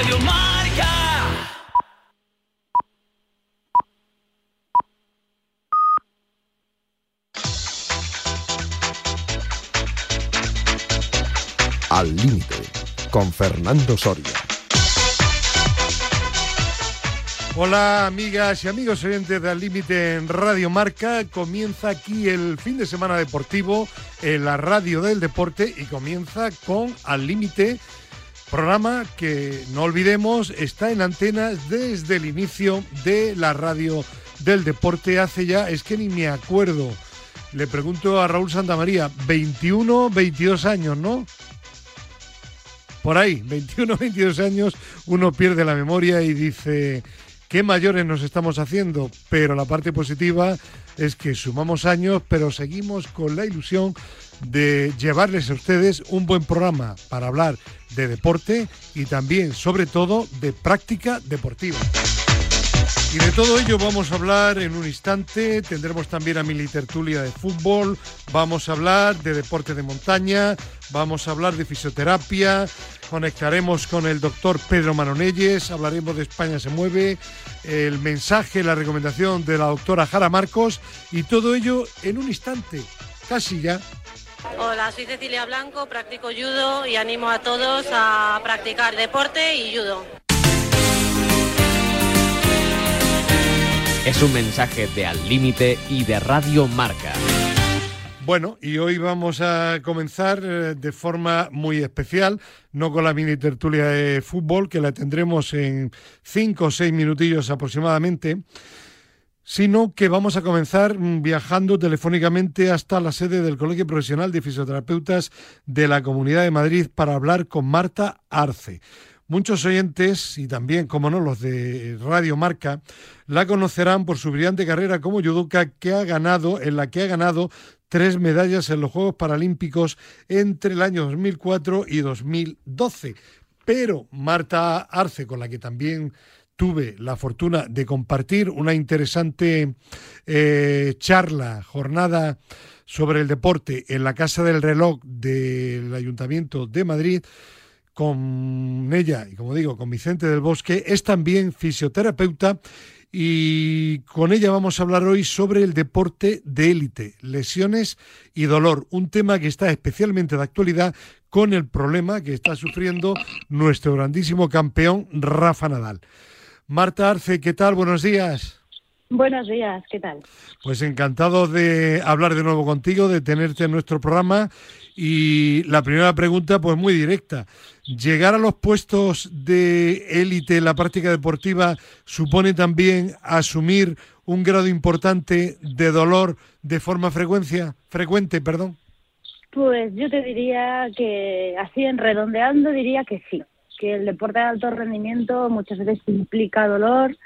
Radio Marca. Al límite con Fernando Soria. Hola amigas y amigos oyentes de Al Límite en Radio Marca. Comienza aquí el fin de semana deportivo en la radio del deporte y comienza con Al Límite, programa que no olvidemos está en antenas desde el inicio de la radio del deporte hace ya, es que ni me acuerdo. Le pregunto a Raúl Santamaría, 21, 22 años, ¿no? Por ahí, 21, 22 años, uno pierde la memoria y dice, qué mayores nos estamos haciendo, pero la parte positiva es que sumamos años, pero seguimos con la ilusión de llevarles a ustedes un buen programa para hablar de deporte y también, sobre todo, de práctica deportiva. Y de todo ello vamos a hablar en un instante. Tendremos también a Mili Tertulia de fútbol. Vamos a hablar de deporte de montaña. Vamos a hablar de fisioterapia. Conectaremos con el doctor Pedro Manonelles. Hablaremos de España se mueve. El mensaje, la recomendación de la doctora Jara Marcos. Y todo ello en un instante. Casi ya. Hola, soy Cecilia Blanco, practico judo y animo a todos a practicar deporte y judo. Es un mensaje de Al Límite y de Radio Marca. Bueno, y hoy vamos a comenzar eh, de forma muy especial, no con la mini tertulia de fútbol, que la tendremos en cinco o seis minutillos aproximadamente, sino que vamos a comenzar mm, viajando telefónicamente hasta la sede del Colegio Profesional de Fisioterapeutas de la Comunidad de Madrid para hablar con Marta Arce. Muchos oyentes, y también, como no, los de Radio Marca, la conocerán por su brillante carrera como judoka que ha ganado, en la que ha ganado tres medallas en los Juegos Paralímpicos entre el año 2004 y 2012. Pero Marta Arce, con la que también tuve la fortuna de compartir una interesante eh, charla, jornada sobre el deporte en la Casa del Reloj del Ayuntamiento de Madrid, con ella y como digo, con Vicente del Bosque, es también fisioterapeuta y con ella vamos a hablar hoy sobre el deporte de élite, lesiones y dolor, un tema que está especialmente de actualidad con el problema que está sufriendo nuestro grandísimo campeón Rafa Nadal. Marta Arce, ¿qué tal? Buenos días. Buenos días, ¿qué tal? Pues encantado de hablar de nuevo contigo, de tenerte en nuestro programa y la primera pregunta, pues muy directa. ¿Llegar a los puestos de élite en la práctica deportiva supone también asumir un grado importante de dolor de forma frecuencia, frecuente? Perdón. Pues yo te diría que, así en redondeando, diría que sí, que el deporte de alto rendimiento muchas veces implica dolor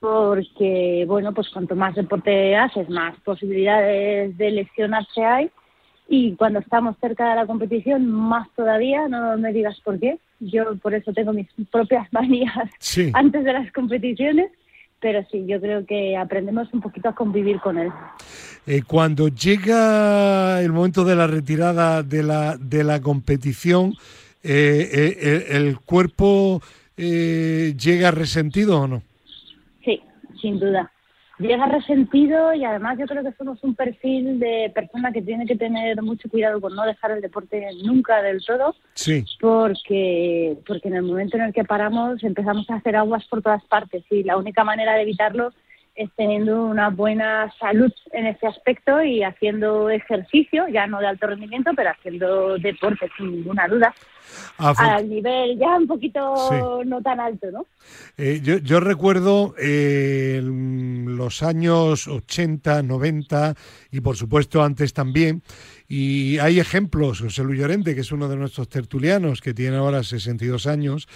porque, bueno, pues cuanto más deporte haces, más posibilidades de lesionarse hay y cuando estamos cerca de la competición más todavía, no me digas por qué. Yo por eso tengo mis propias manías antes de las competiciones, pero sí, yo creo que aprendemos un poquito a convivir con él. Eh, cuando llega el momento de la retirada de la, de la competición, eh, eh, ¿el cuerpo llega resentido o no? Sí, sin duda llega resentido y además yo creo que somos un perfil de persona que tiene que tener mucho cuidado con no dejar el deporte nunca del todo. Sí. Porque, porque en el momento en el que paramos empezamos a hacer aguas por todas partes y la única manera de evitarlo teniendo una buena salud en ese aspecto y haciendo ejercicio, ya no de alto rendimiento, pero haciendo deporte sin ninguna duda. Al nivel ya un poquito no tan alto, ¿no? Eh, yo, yo, recuerdo eh, los años 80, 90 y por supuesto antes también, y hay ejemplos, José Luis Llorente, que es uno de nuestros tertulianos, que tiene ahora 62 años,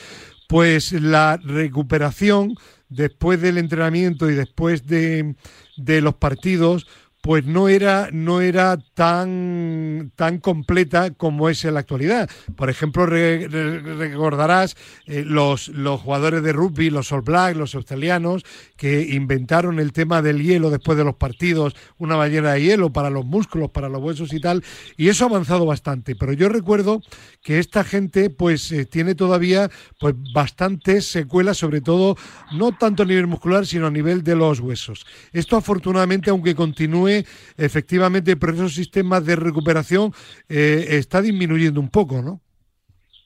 pues la recuperación después del entrenamiento y después de, los partidos, pues no era, no era tan, tan completa como es en la actualidad. Por ejemplo, recordarás eh, los, los jugadores de rugby, los All Blacks, los australianos, que inventaron el tema del hielo después de los partidos, una ballena de hielo para los músculos, para los huesos y tal, y eso ha avanzado bastante. Pero yo recuerdo que esta gente pues eh, tiene todavía pues bastantes secuelas, sobre todo no tanto a nivel muscular, sino a nivel de los huesos. Esto afortunadamente, aunque continúe efectivamente, por esos sistemas de recuperación eh, está disminuyendo un poco, ¿no?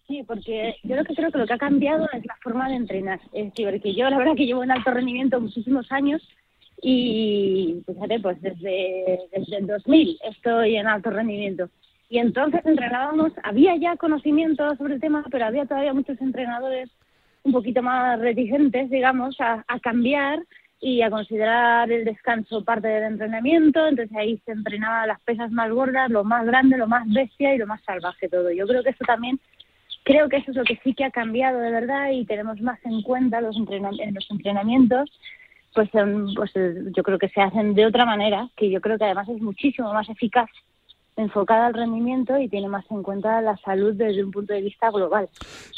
Sí, porque yo lo que creo que lo que ha cambiado es la forma de entrenar. Es decir, porque yo la verdad que llevo en alto rendimiento muchísimos años y fíjate, pues desde, desde el 2000 estoy en alto rendimiento. Y entonces entrenábamos, había ya conocimiento sobre el tema, pero había todavía muchos entrenadores un poquito más reticentes, digamos, a cambiar y a considerar el descanso parte del entrenamiento, entonces ahí se entrenaba las pesas más gordas, lo más grande, lo más bestia y lo más salvaje todo. Yo creo que eso también, creo que eso es lo que sí que ha cambiado de verdad y tenemos más en cuenta los en los entrenamientos, pues, pues eh, yo creo que se hacen de otra manera, que yo creo que además es muchísimo más eficaz enfocada al rendimiento y tiene más en cuenta la salud desde un punto de vista global.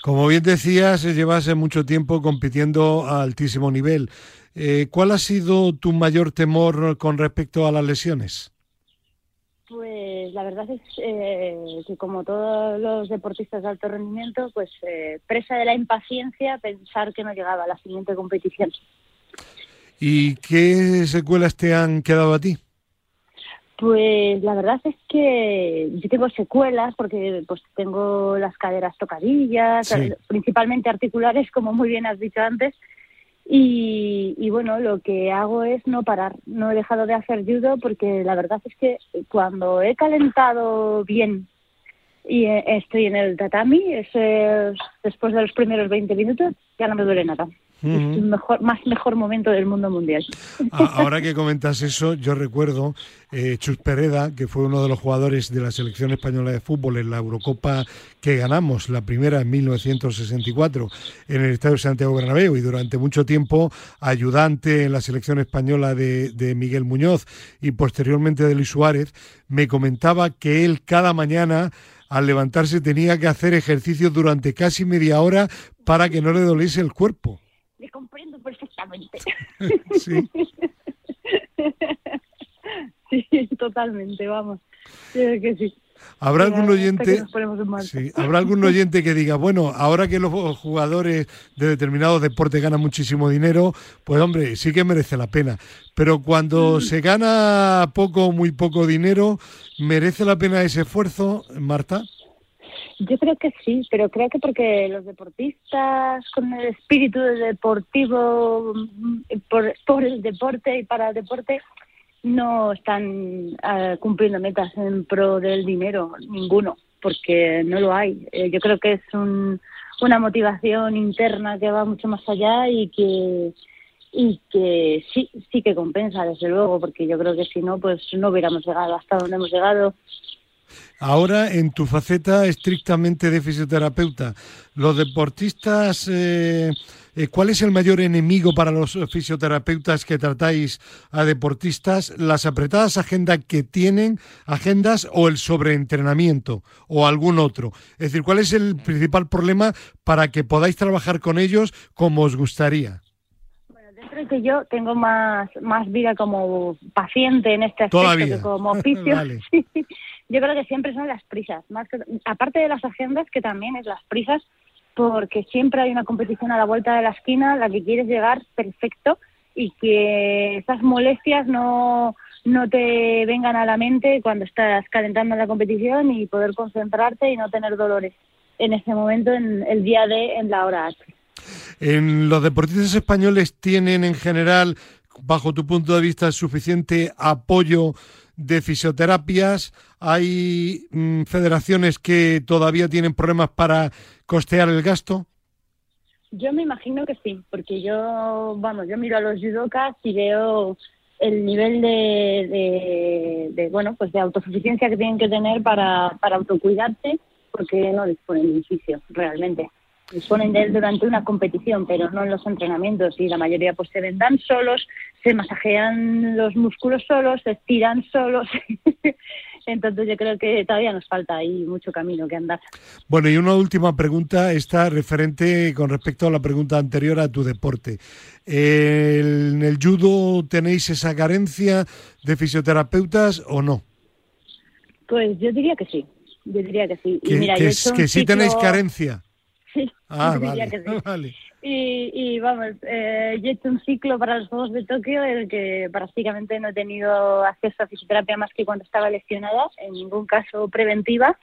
Como bien decías, llevas mucho tiempo compitiendo a altísimo nivel. Eh, ¿Cuál ha sido tu mayor temor con respecto a las lesiones? Pues la verdad es eh, que como todos los deportistas de alto rendimiento, pues eh, presa de la impaciencia pensar que no llegaba a la siguiente competición. ¿Y qué secuelas te han quedado a ti? Pues la verdad es que yo tengo secuelas porque pues tengo las caderas tocadillas, principalmente articulares, como muy bien has dicho antes, y, bueno, lo que hago es no parar. No he dejado de hacer judo porque la verdad es que cuando he calentado bien y estoy en el tatami, después de los primeros 20 minutos, ya no me duele nada. Es el mejor, más mejor momento del mundo mundial. Ahora que comentas eso, yo recuerdo eh, Chus Pereda, que fue uno de los jugadores de la selección española de fútbol en la Eurocopa que ganamos, la primera en 1964, en el Estadio Santiago Bernabéu, y durante mucho tiempo ayudante en la selección española de, de Miguel Muñoz y posteriormente de Luis Suárez, me comentaba que él cada mañana al levantarse tenía que hacer ejercicios durante casi media hora para que no le doliese el cuerpo le comprendo perfectamente. sí. sí, totalmente, vamos. que sí. Habrá algún oyente, sí, habrá algún oyente que diga, bueno, ahora que los jugadores de determinados deportes ganan muchísimo dinero, pues hombre, sí que merece la pena. Pero cuando mm. se gana poco, muy poco dinero, ¿merece la pena ese esfuerzo, Marta? Yo creo que sí, pero creo que porque los deportistas con el espíritu deportivo mm, por, por el deporte y para el deporte no están ah, cumpliendo metas en pro del dinero, ninguno, porque no lo hay. Eh, yo creo que es un, una motivación interna que va mucho más allá y que y que sí, sí que compensa, desde luego, porque yo creo que si no, pues no hubiéramos llegado hasta donde hemos llegado Ahora, en tu faceta estrictamente de fisioterapeuta, los deportistas, eh, eh, ¿cuál es el mayor enemigo para los fisioterapeutas que tratáis a deportistas? ¿Las apretadas agendas que tienen, agendas o el sobreentrenamiento o algún otro? Es decir, ¿cuál es el principal problema para que podáis trabajar con ellos como os gustaría? De que yo tengo más, más vida como paciente en este aspecto que como oficio. yo creo que siempre son las prisas, más que, aparte de las agendas, que también es las prisas, porque siempre hay una competición a la vuelta de la esquina, la que quieres llegar perfecto y que esas molestias no, no te vengan a la mente cuando estás calentando la competición y poder concentrarte y no tener dolores en ese momento, en el día de, en la hora H. En los deportistas españoles tienen en general, bajo tu punto de vista, suficiente apoyo de fisioterapias, hay mm, federaciones que todavía tienen problemas para costear el gasto. Yo me imagino que sí, porque yo, vamos, yo miro a los judokas y veo el nivel de, bueno, pues de autosuficiencia que tienen que tener para, para autocuidarse, porque no disponen de fisio, realmente. Disponen de él durante una competición, pero no en los entrenamientos y la mayoría pues se vendan solos, se masajean los músculos solos, se estiran solos. Entonces yo creo que todavía nos falta ahí mucho camino que andar. Bueno, y una última pregunta está referente con respecto a la pregunta anterior a tu deporte. ¿En el judo tenéis esa carencia de fisioterapeutas o no? Pues yo diría que sí, yo diría que sí. Que, mira, que, yo he es- hecho un que sí tenéis carencia. Sí, Ah, vale, que sí. vale. Y, y vamos, eh, yo he hecho un ciclo para los Juegos de Tokio en el que prácticamente no he tenido acceso a fisioterapia más que cuando estaba lesionada, en ningún caso preventiva.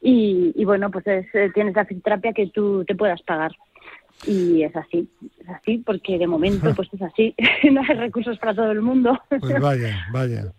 Y, y bueno, pues es, eh, tienes la fisioterapia que tú te puedas pagar. Y es así, es así, porque de momento pues es así, no hay recursos para todo el mundo. Pues vaya, vaya.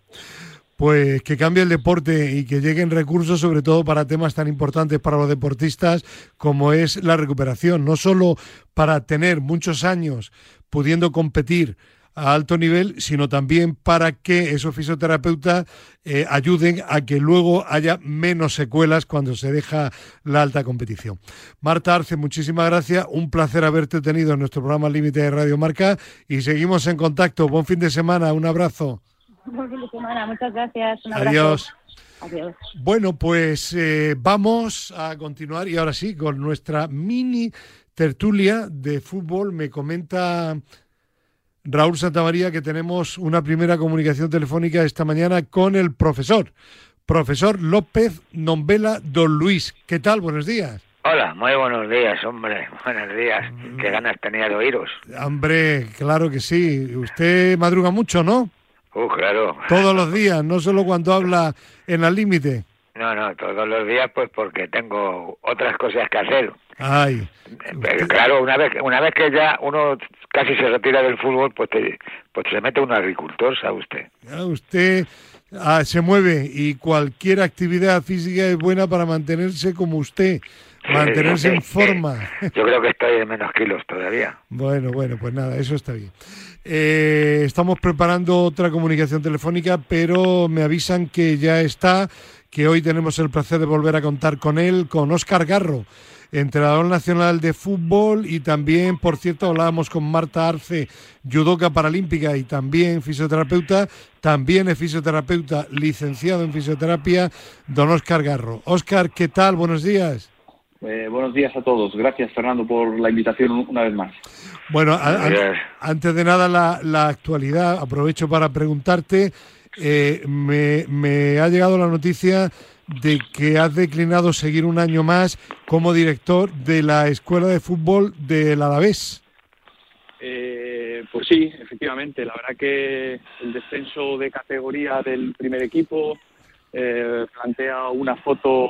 Pues que cambie el deporte y que lleguen recursos, sobre todo para temas tan importantes para los deportistas como es la recuperación. No solo para tener muchos años pudiendo competir a alto nivel, sino también para que esos fisioterapeutas eh, ayuden a que luego haya menos secuelas cuando se deja la alta competición. Marta Arce, muchísimas gracias. Un placer haberte tenido en nuestro programa Límite de Radio Marca y seguimos en contacto. Buen fin de semana. Un abrazo. Buen fin de semana, muchas gracias. Un abrazo. Adiós. Adiós. Bueno, pues eh, vamos a continuar y ahora sí con nuestra mini tertulia de fútbol. Me comenta Raúl Santamaría que tenemos una primera comunicación telefónica esta mañana con el profesor, profesor López Nombela Don Luis. ¿Qué tal? Buenos días. Hola, muy buenos días, hombre. Buenos días. Qué ganas tenía de oíros. Hombre, claro que sí. Usted madruga mucho, ¿no? Uh, claro. Todos los días, no solo cuando habla en al límite. No, no, todos los días, pues porque tengo otras cosas que hacer. Ay, Pero claro, una vez, una vez que ya uno casi se retira del fútbol, pues, te- pues se mete un agricultor, ¿sabe usted? Ya usted ah, se mueve y cualquier actividad física es buena para mantenerse como usted, mantenerse en forma. Yo creo que estoy en menos kilos todavía. Bueno, bueno, pues nada, eso está bien. Eh, estamos preparando otra comunicación telefónica, pero me avisan que ya está, que hoy tenemos el placer de volver a contar con él, con Óscar Garro, entrenador nacional de fútbol y también, por cierto, hablábamos con Marta Arce, judoka paralímpica y también fisioterapeuta, también es fisioterapeuta licenciado en fisioterapia, don Óscar Garro. Óscar, ¿qué tal? Buenos días. Eh, buenos días a todos. Gracias, Fernando, por la invitación una vez más. Bueno, a- Gracias. antes de nada la, la actualidad, aprovecho para preguntarte, eh, me, me ha llegado la noticia de que has declinado seguir un año más como director de la Escuela de Fútbol del Alavés. Eh, pues sí, efectivamente. La verdad que el descenso de categoría del primer equipo eh, plantea una foto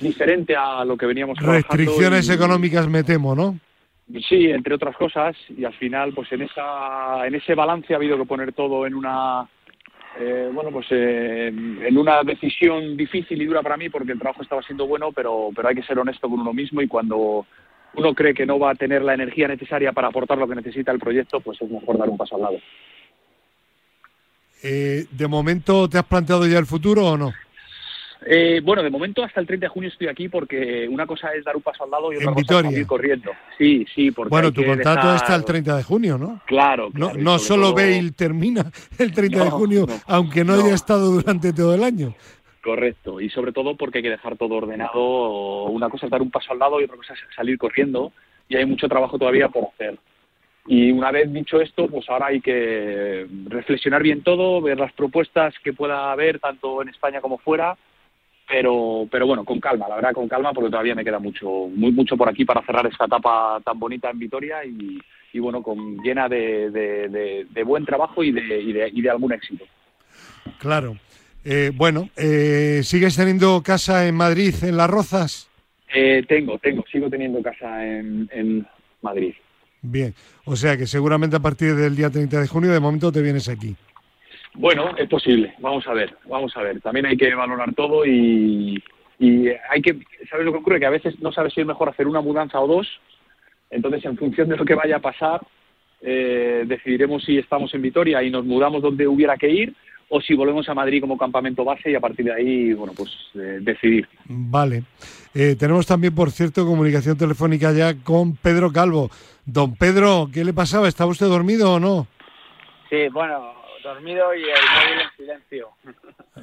diferente a lo que veníamos trabajando. Restricciones y- económicas me temo, ¿no? Sí, entre otras cosas, y al final, pues en esa, en ese balance ha habido que poner todo en una, eh, bueno, pues eh, en una decisión difícil y dura para mí, porque el trabajo estaba siendo bueno, pero, pero hay que ser honesto con uno mismo y cuando uno cree que no va a tener la energía necesaria para aportar lo que necesita el proyecto, pues es mejor dar un paso al lado. Eh, ¿De momento te has planteado ya el futuro o no? Eh, bueno, de momento hasta el 30 de junio estoy aquí porque una cosa es dar un paso al lado y otra En cosa Vitoria. es salir corriendo. Sí, sí, porque Bueno, hay tu que contrato dejar- está el 30 de junio, ¿no? Claro, No, claro, no sobre solo todo- Bale termina el 30 de No, junio, no, aunque no, no. haya estado durante todo el año. Correcto, y sobre todo porque hay que dejar todo ordenado. Una cosa es dar un paso al lado y otra cosa es salir corriendo, y hay mucho trabajo todavía por hacer. Y una vez dicho esto, pues ahora hay que reflexionar bien todo, ver las propuestas que pueda haber tanto en España como fuera, pero, pero bueno, con calma, la verdad con calma, porque todavía me queda mucho, muy mucho por aquí para cerrar esta etapa tan bonita en Vitoria y, y bueno, con llena de, de- de- de buen trabajo y de, y de- y de algún éxito. Claro. Eh, bueno, eh, ¿sigues teniendo casa en Madrid, en Las Rozas? Eh, tengo, tengo, sigo teniendo casa en, en Madrid. Bien, o sea que seguramente a partir del día 30 de junio de momento te vienes aquí. Bueno, es posible, vamos a ver, vamos a ver. También hay que valorar todo y, y hay que, ¿sabes lo que ocurre? Que a veces no sabes si es mejor hacer una mudanza o dos, entonces en función de lo que vaya a pasar, eh, decidiremos si estamos en Vitoria y nos mudamos donde hubiera que ir o si volvemos a Madrid como campamento base y a partir de ahí, bueno, pues eh, decidir. Vale. Eh, tenemos también, por cierto, comunicación telefónica ya con Pedro Calvo. Don Pedro, ¿qué le pasaba? ¿Estaba usted dormido o no? Sí, bueno, dormido y el móvil en silencio.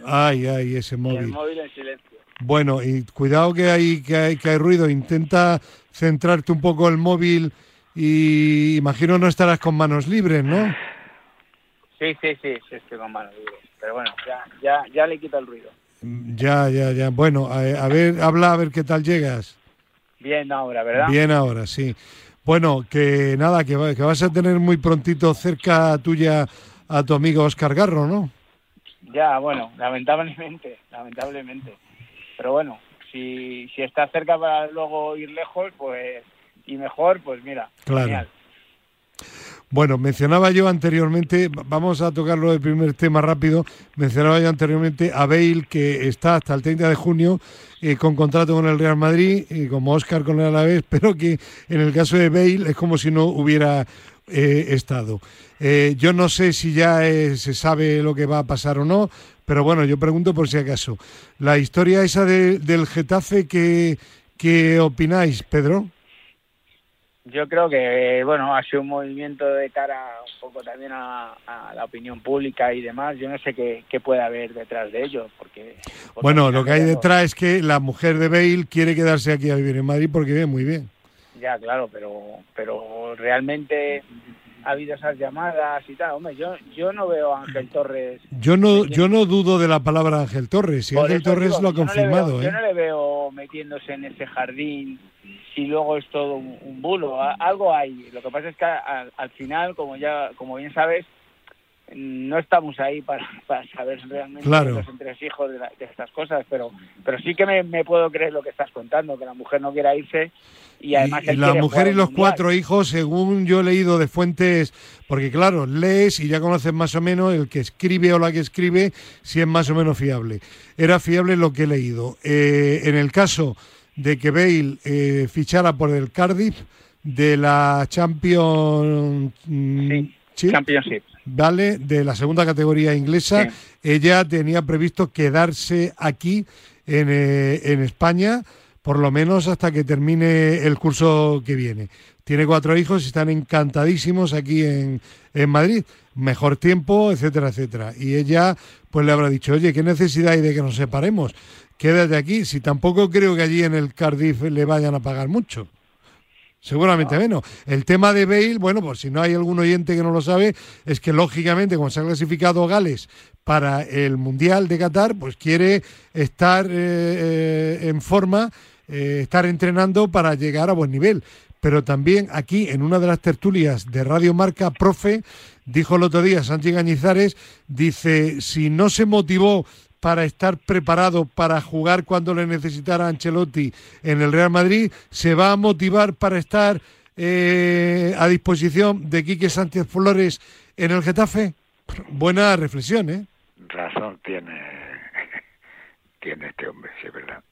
Ay, ay, ese Y el móvil. móvil en silencio. Bueno, y cuidado que hay, que hay, que hay ruido. Intenta centrarte un poco el móvil y imagino no estarás con manos libres, ¿no? Sí, sí, sí, sí, estoy con manos libres. Pero bueno, ya, ya, ya le quito el ruido. Ya, ya, ya. Bueno, a, a ver, habla a ver qué tal llegas. Bien ahora, ¿verdad? Bien ahora, sí. Bueno, que nada, que, que vas a tener muy prontito cerca tuya a tu amigo Oscar Garro, ¿no? Ya, bueno, lamentablemente, lamentablemente. Pero bueno, si, si está cerca para luego ir lejos, pues, y mejor, pues mira, Claro. genial. Bueno, mencionaba yo anteriormente, va- vamos a tocarlo el primer tema rápido, mencionaba yo anteriormente a Bale que está hasta el 30 de junio eh, con contrato con el Real Madrid y como Oscar con el Alavés, pero que en el caso de Bale es como si no hubiera eh, estado. Eh, yo no sé si ya eh, se sabe lo que va a pasar o no, pero bueno, yo pregunto por si acaso. La historia esa de- del Getafe, ¿qué, ¿qué opináis, Pedro? Yo creo que, bueno, ha sido un movimiento de cara un poco también a, a la opinión pública y demás. Yo no sé qué, qué puede haber detrás de ello, porque... porque Bueno, lo que hay detrás es que la mujer de Bale quiere quedarse aquí a vivir en Madrid porque vive muy bien. Ya, claro, pero, pero realmente ha habido esas llamadas y tal. Hombre, yo, yo no veo a Ángel Torres... Yo no, yo no dudo de la palabra Ángel Torres. Si Por Ángel Torres digo, lo ha yo no confirmado, veo- ¿eh? Yo no le veo metiéndose en ese jardín y luego es todo un, un bulo. Algo hay. Lo que pasa es que al, al final, como ya como bien sabes, no estamos ahí para, para saber realmente Claro. los entresijos de, la- de estas cosas, pero pero sí que me, me puedo creer lo que estás contando, que la mujer no quiera irse y además Y él la mujer y los cuatro hijos, según yo he leído de fuentes, porque claro, lees y ya conoces más o menos el que escribe o la que escribe, si es más o menos fiable. Era fiable lo que he leído. Eh, en el caso de que Bale eh, fichara por el Cardiff de la Champions Sí, Championship. ¿vale? De la segunda categoría inglesa. Ella tenía previsto quedarse aquí en, eh, en España, por lo menos hasta que termine el curso que viene. Tiene cuatro hijos y están encantadísimos aquí en, en Madrid. Mejor tiempo, etcétera, etcétera. Y ella, pues le habrá dicho, oye, ¿qué necesidad hay de que nos separemos? Quédate aquí. Si tampoco creo que allí en el Cardiff le vayan a pagar mucho. Seguramente menos. El tema de Bale, bueno, pues si no hay algún oyente que no lo sabe, es que lógicamente, como se ha clasificado Gales para el Mundial de Qatar, pues quiere estar eh, eh, en forma, eh, estar entrenando para llegar a buen nivel. Pero también aquí, en una de las tertulias de Radio Marca, profe, dijo el otro día Sánchez Gañizares, dice, si no se motivó para estar preparado para jugar cuando le necesitara Ancelotti en el Real Madrid, se va a motivar para estar eh, a disposición de Quique Sánchez Flores en el Getafe. Buena reflexión, ¿eh? Razón tiene, tiene este hombre, sí, es verdad.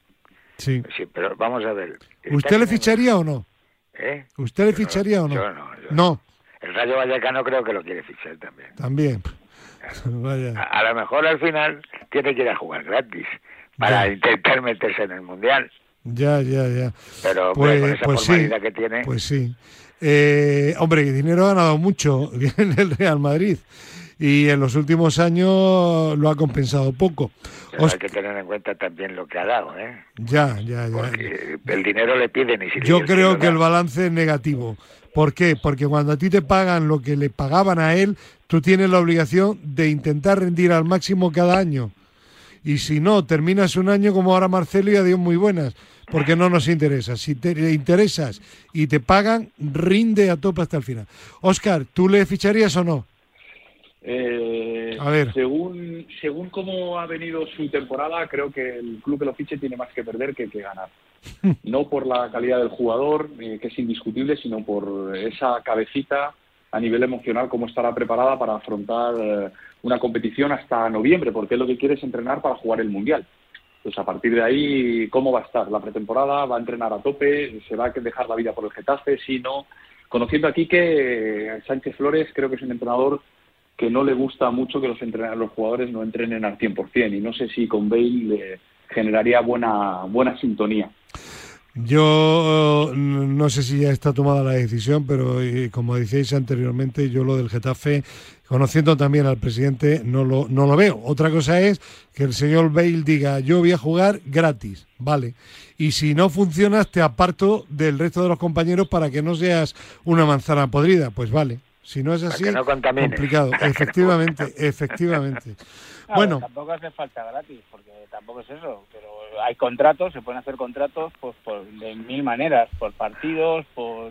Sí. Sí, pero vamos a ver. ¿Usted le ficharía o no? ¿Eh? ¿Usted le Yo no, ficharía o no? yo no, yo no. El Rayo Vallecano creo que lo quiere fichar también. También. Vaya. A, a lo mejor al final tiene que ir a jugar gratis para Ya. intentar meterse en el Mundial. Ya, ya, ya. Pero hombre, Pues, con esa pues sí, formalidad que tiene, pues sí. Eh, hombre, dinero ha ganado mucho en el Real Madrid y en los últimos años lo ha compensado poco. pero Os- hay que tener en cuenta también lo que ha dado, ¿eh? Ya, ya, ya. Porque el dinero le piden y si Yo creo que el balance es negativo. ¿Por qué? Porque cuando a ti te pagan lo que le pagaban a él, tú tienes la obligación de intentar rendir al máximo cada año. Y si no, terminas un año como ahora Marcelo y adiós muy buenas, porque no nos interesa. Si te interesas y te pagan, rinde a tope hasta el final. Oscar, ¿tú le ficharías o no? Eh, A ver. Según, según cómo ha venido su temporada, creo que el club que lo fiche tiene más que perder que, que ganar. No por la calidad del jugador, eh, que es indiscutible, sino por esa cabecita a nivel emocional, cómo estará preparada para afrontar eh, una competición hasta noviembre, porque él lo que quiere es entrenar para jugar el Mundial. Pues a partir de ahí, ¿cómo va a estar? La pretemporada, va a entrenar a tope, se va a dejar la vida por el Getafe, si no. Conociendo aquí que Sánchez Flores creo que es un entrenador que no le gusta mucho que los entrenadores, los jugadores no entrenen al 100% y no sé si con Bale le generaría buena buena sintonía. Yo no sé si ya está tomada la decisión, pero eh, como decíais anteriormente, yo lo del Getafe, conociendo también al presidente, no lo, no lo veo. Otra cosa es que el señor Bale diga, yo voy a jugar gratis, vale. Y si no funcionas, te aparto del resto de los compañeros para que no seas una manzana podrida, pues vale. Si no es así, complicado. Efectivamente, efectivamente. bueno, tampoco hace falta gratis, porque tampoco es eso. Pero hay contratos, se pueden hacer contratos pues, por, de mil maneras, por partidos, por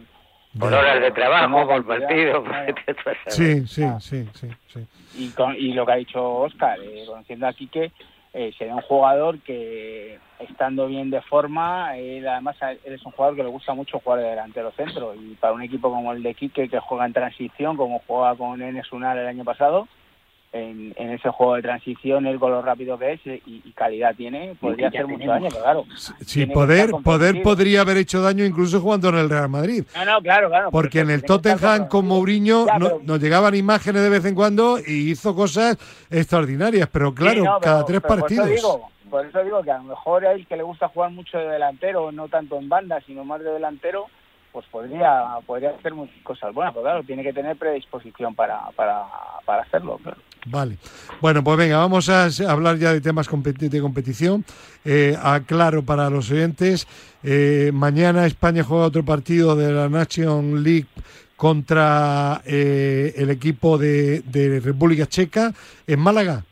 por horas de trabajo, por partidos. Sí, sí, sí, sí, sí. Y, y lo que ha dicho Oscar, eh, conociendo aquí que eh, sería un jugador que estando bien de forma, él además él es un jugador que le gusta mucho jugar de delantero centro. Y para un equipo como el de Quique que juega en transición, como juega con Enes Unal el año pasado, en, ese juego de transición, el gol rápido que es y, calidad tiene, podría hacer mucho daño, claro. Sí, poder, poder podría haber hecho daño incluso jugando en el Real Madrid. No, no, claro, claro. Porque en el Tottenham con Mourinho nos llegaban imágenes de vez en cuando y hizo cosas extraordinarias, pero claro, cada tres partidos. por eso digo que a lo mejor a él que le gusta jugar mucho de delantero, no tanto en banda, sino más de delantero, pues podría podría hacer cosas buenas, pero claro, tiene que tener predisposición para, para, para hacerlo. Vale. Bueno, pues venga, vamos a hablar ya de temas de competición. Eh, aclaro para los oyentes, eh, mañana España juega otro partido de la Nation League contra eh, el equipo de, de, República Checa en Málaga.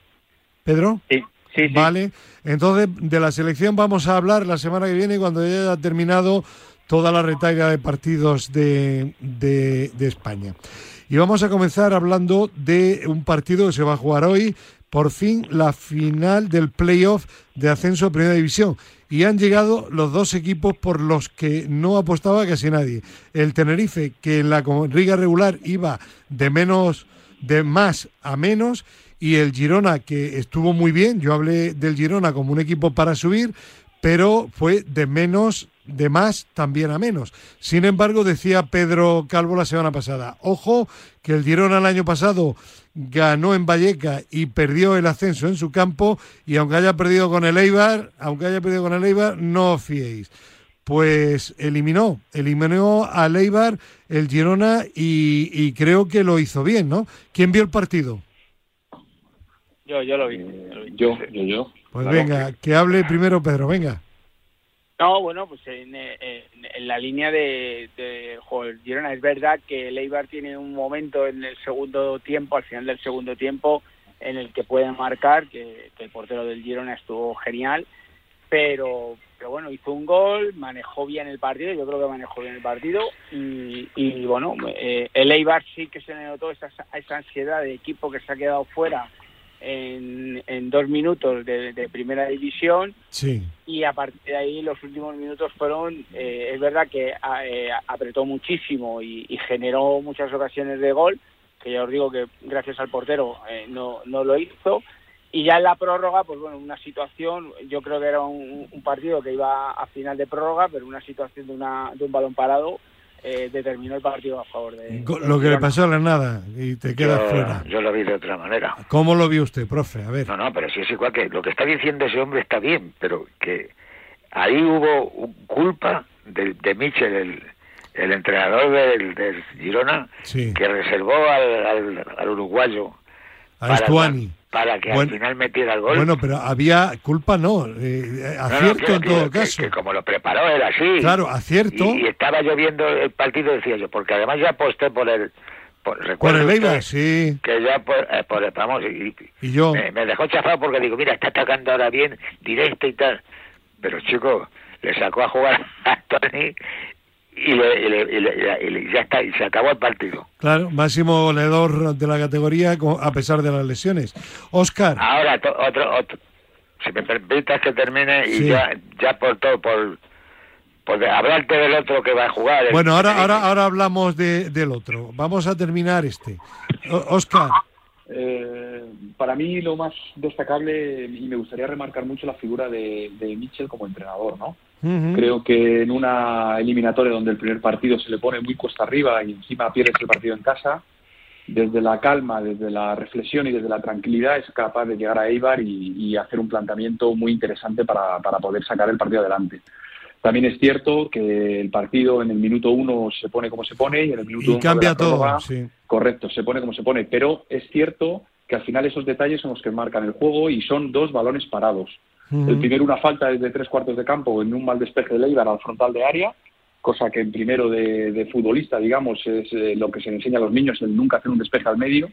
¿Pedro? Sí, sí, sí. Vale. Entonces, de la selección vamos a hablar la semana que viene cuando ya haya terminado toda la retaila de partidos de, de, España. Y vamos a comenzar hablando de un partido que se va a jugar hoy, por fin la final del playoff de ascenso a Primera División. Y han llegado los dos equipos por los que no apostaba casi nadie. El Tenerife, que en la liga regular iba de menos, de más a menos, y el Girona, que estuvo muy bien. Yo hablé del Girona como un equipo para subir, pero fue de menos de más también a menos. Sin embargo, decía Pedro Calvo la semana pasada, ojo que el Girona el año pasado ganó en Valleca y perdió el ascenso en su campo y aunque haya perdido con el Eibar, aunque haya perdido con el Eibar, no os fiéis. Pues eliminó, eliminó al Eibar el Girona y, creo que lo hizo bien, ¿no? ¿Quién vio el partido? Yo, yo lo vi. Yo, yo, yo. Pues venga, que hable primero Pedro, venga. No, bueno, pues en, la línea de, de Girona es verdad que el tiene un momento en el segundo tiempo, al final del segundo tiempo, en el que puede marcar, que, el portero del Girona estuvo genial, pero, pero bueno, hizo un gol, manejó bien el partido, yo creo que manejó bien el partido, y, bueno, eh, el Eibar sí que se le notó esa, esa ansiedad de equipo que se ha quedado fuera en, dos minutos de, primera división sí. y a partir de ahí los últimos minutos fueron, eh, es verdad que eh, apretó muchísimo y, generó muchas ocasiones de gol, que ya os digo que gracias al portero eh, no, no lo hizo. Y ya en la prórroga, pues bueno, una situación, yo creo que era un, un partido que iba a final de prórroga, pero una situación de, una, de un balón parado eh, determinó el partido a favor de... Lo que le pasó a la nada y te quedas fuera. Yo lo vi de otra manera. ¿Cómo lo vio usted, profe? A ver. No, no, pero si es igual que lo que está diciendo ese hombre está bien, pero que ahí hubo culpa de, de Michel, el, entrenador del, Girona, que reservó al, al, uruguayo. A Estuani para que al final metiera el gol. Bueno, pero había culpa, no, eh, acierto en todo caso. Que, como lo preparó era así. Claro, acierto. Y, estaba lloviendo el partido, decía yo, porque además ya aposté por el... Por, por el Eibar, sí. Que ya por, eh, por vamos, y, y yo me, dejó chafado porque digo, mira, está atacando ahora bien, directo y tal. Pero chico, le sacó a jugar a Tony y, le, ya está, y se acabó el partido. Claro, máximo goleador de la categoría a pesar de las lesiones. Oscar. Ahora, otro, otro, si me permitas que termine y ya, ya por todo, por, por hablarte del otro que va a jugar. Bueno, ahora, ahora, ahora hablamos de, del otro. Vamos a terminar este. Oscar. Eh, para mí lo más destacable y me gustaría remarcar mucho la figura de, de Mitchell como entrenador, ¿no? Creo que en una eliminatoria donde el primer partido se le pone muy cuesta arriba y encima pierdes el partido en casa, desde la calma, desde la reflexión y desde la tranquilidad es capaz de llegar a Eibar y, hacer un planteamiento muy interesante para, para, poder sacar el partido adelante. También es cierto que el partido en el minuto uno se pone como se pone y en el minuto y cambia todo. Correcto, se pone como se pone. Pero es cierto que al final esos detalles son los que marcan el juego y son dos balones parados. El primero una falta desde tres cuartos de campo en un mal despeje de Eibar al frontal de área cosa que en primero de, futbolista, digamos, es eh, lo que se enseña a los niños, el nunca hacer un despeje al medio,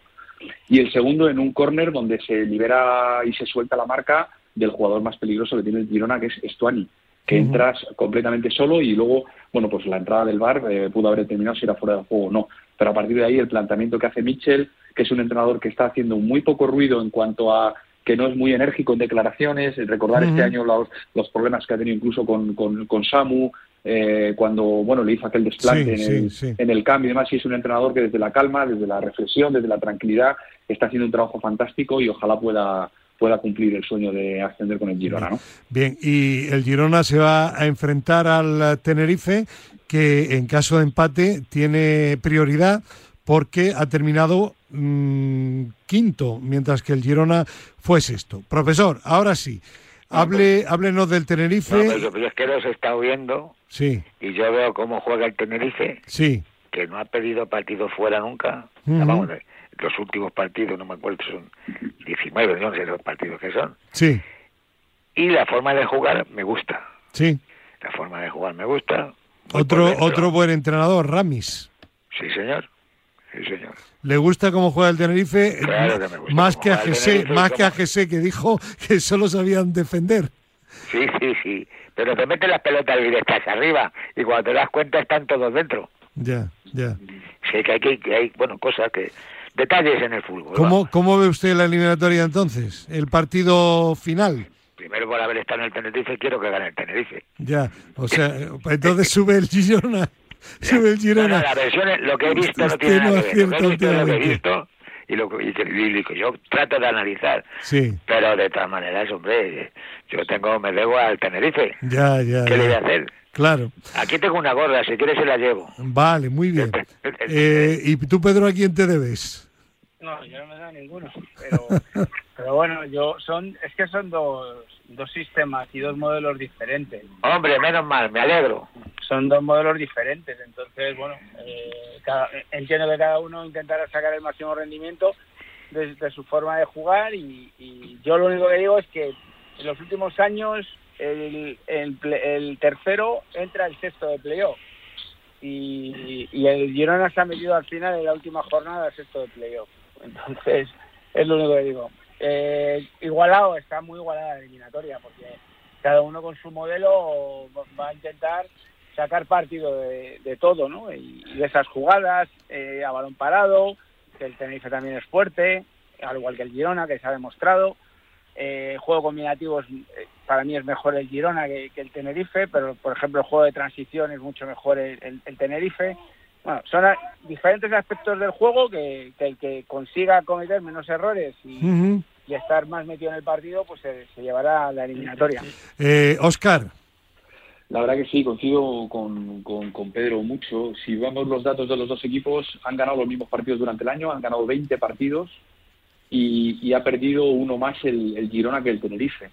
y el segundo en un córner donde se libera y se suelta la marca del jugador más peligroso que tiene el Girona, que es Estuani, que entras completamente solo y luego, bueno, pues la entrada del bar eh, pudo haber terminado si era fuera del juego o no. Pero a partir de ahí el planteamiento que hace Mitchell, que es un entrenador que está haciendo muy poco ruido en cuanto a que no es muy enérgico en declaraciones, recordar este año los, los, problemas que ha tenido incluso con, con, con Samu, eh, cuando bueno le hizo aquel desplante en, el, cambio y demás, y es un entrenador que desde la calma, desde la reflexión, desde la tranquilidad, está haciendo un trabajo fantástico y ojalá pueda pueda cumplir el sueño de ascender con el Girona. ¿no? Bien, y el Girona se va a enfrentar al Tenerife, que en caso de empate tiene prioridad porque ha terminado mm, quinto, mientras que el Girona fue sexto. Profesor, ahora sí, hable, háblenos del Tenerife. No, pero es que los he estado viendo Sí. Y yo veo cómo juega el Tenerife. Sí. Que no ha perdido partido fuera nunca. Vamos, los últimos partidos, no me acuerdo, son 19, no sé los partidos que son. Sí. Y la forma de jugar me gusta. Sí. La forma de jugar me gusta. Otro, otro buen entrenador, Ramis. Sí, señor. Sí, señor. ¿Le gusta cómo juega el Tenerife? Claro que me gusta más que a Gese, más que a Gese que dijo que solo sabían defender. Sí, sí, sí pero te meten las pelotas directas arriba y cuando te das cuenta están todos dentro. Ya, ya. Sí, que hay, que, hay bueno, cosas que... Detalles en el fútbol. ¿Cómo, ¿Cómo ve usted la eliminatoria entonces? ¿El partido final? Primero por haber estado en el Tenerife quiero que gane el Tenerife. Ya, o sea, entonces sube el Girona. Sube el Girona. la versión, lo que he visto no tiene nada que ver. Lo que he visto, y lo que yo trato de analizar. Sí. Pero de todas maneras, hombre, yo tengo, me debo al Tenerife. Ya, ya. ¿Qué le voy a hacer? Claro. Aquí tengo una gorda, si quieres se la llevo. Vale, muy bien. eh, ¿Y tú, Pedro, a quién te debes? No, yo no me da ninguno. Pero, pero bueno, yo son, es que son dos, dos sistemas y dos modelos diferentes. Hombre, menos mal, me alegro. Son dos modelos diferentes, entonces, bueno, eh, entiendo que cada uno intentará sacar el máximo rendimiento de, su forma de jugar y, yo lo único que digo es que en los últimos años el, el, tercero entra el sexto de playoff y, y, el Girona se ha metido al final en la última jornada del sexto de playoff. Entonces, es lo único que digo. Eh, igualado, está muy igualada la eliminatoria, porque cada uno con su modelo va a intentar sacar partido de, todo, ¿no? Y, de esas jugadas eh, a balón parado, que el Tenerife también es fuerte, al igual que el Girona, que se ha demostrado. Eh, juego combinativo eh, para mí es mejor el Girona que, el Tenerife, pero por ejemplo el juego de transición es mucho mejor el, Tenerife. Bueno, son diferentes aspectos del juego que, el que consiga cometer menos errores y, estar más metido en el partido, pues se, llevará a la eliminatoria. Eh, Oscar. La verdad que sí, coincido con, con, Pedro mucho. Si vemos los datos de los dos equipos, han ganado los mismos partidos durante el año, han ganado 20 partidos y, ha perdido uno más el, Girona que el Tenerife.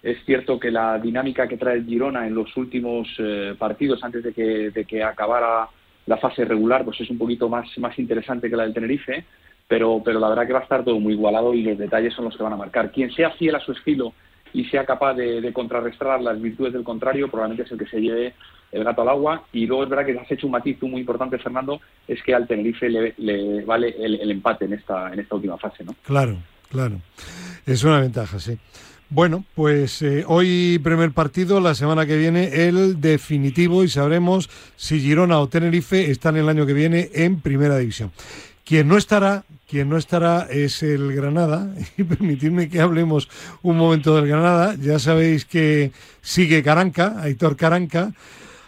Es cierto que la dinámica que trae el Girona en los últimos eh, partidos, antes de que, de que acabara la fase regular, pues es un poquito más, más interesante que la del Tenerife, pero, pero la verdad que va a estar todo muy igualado y los detalles son los que van a marcar. Quien sea fiel a su estilo y sea capaz de, contrarrestar las virtudes del contrario, probablemente es el que se lleve el gato al agua. Y luego es verdad que has hecho un matiz muy importante, Fernando, es que al Tenerife le, vale el, empate en esta, en esta última fase. ¿no? Claro, claro. Es una ventaja, sí. Bueno, pues eh, hoy primer partido, la semana que viene el definitivo y sabremos si Girona o Tenerife están el año que viene en primera división. Quien no estará, quien no estará es el Granada. Y permitidme que hablemos un momento del Granada. Ya sabéis que sigue Caranca, Aitor Caranca.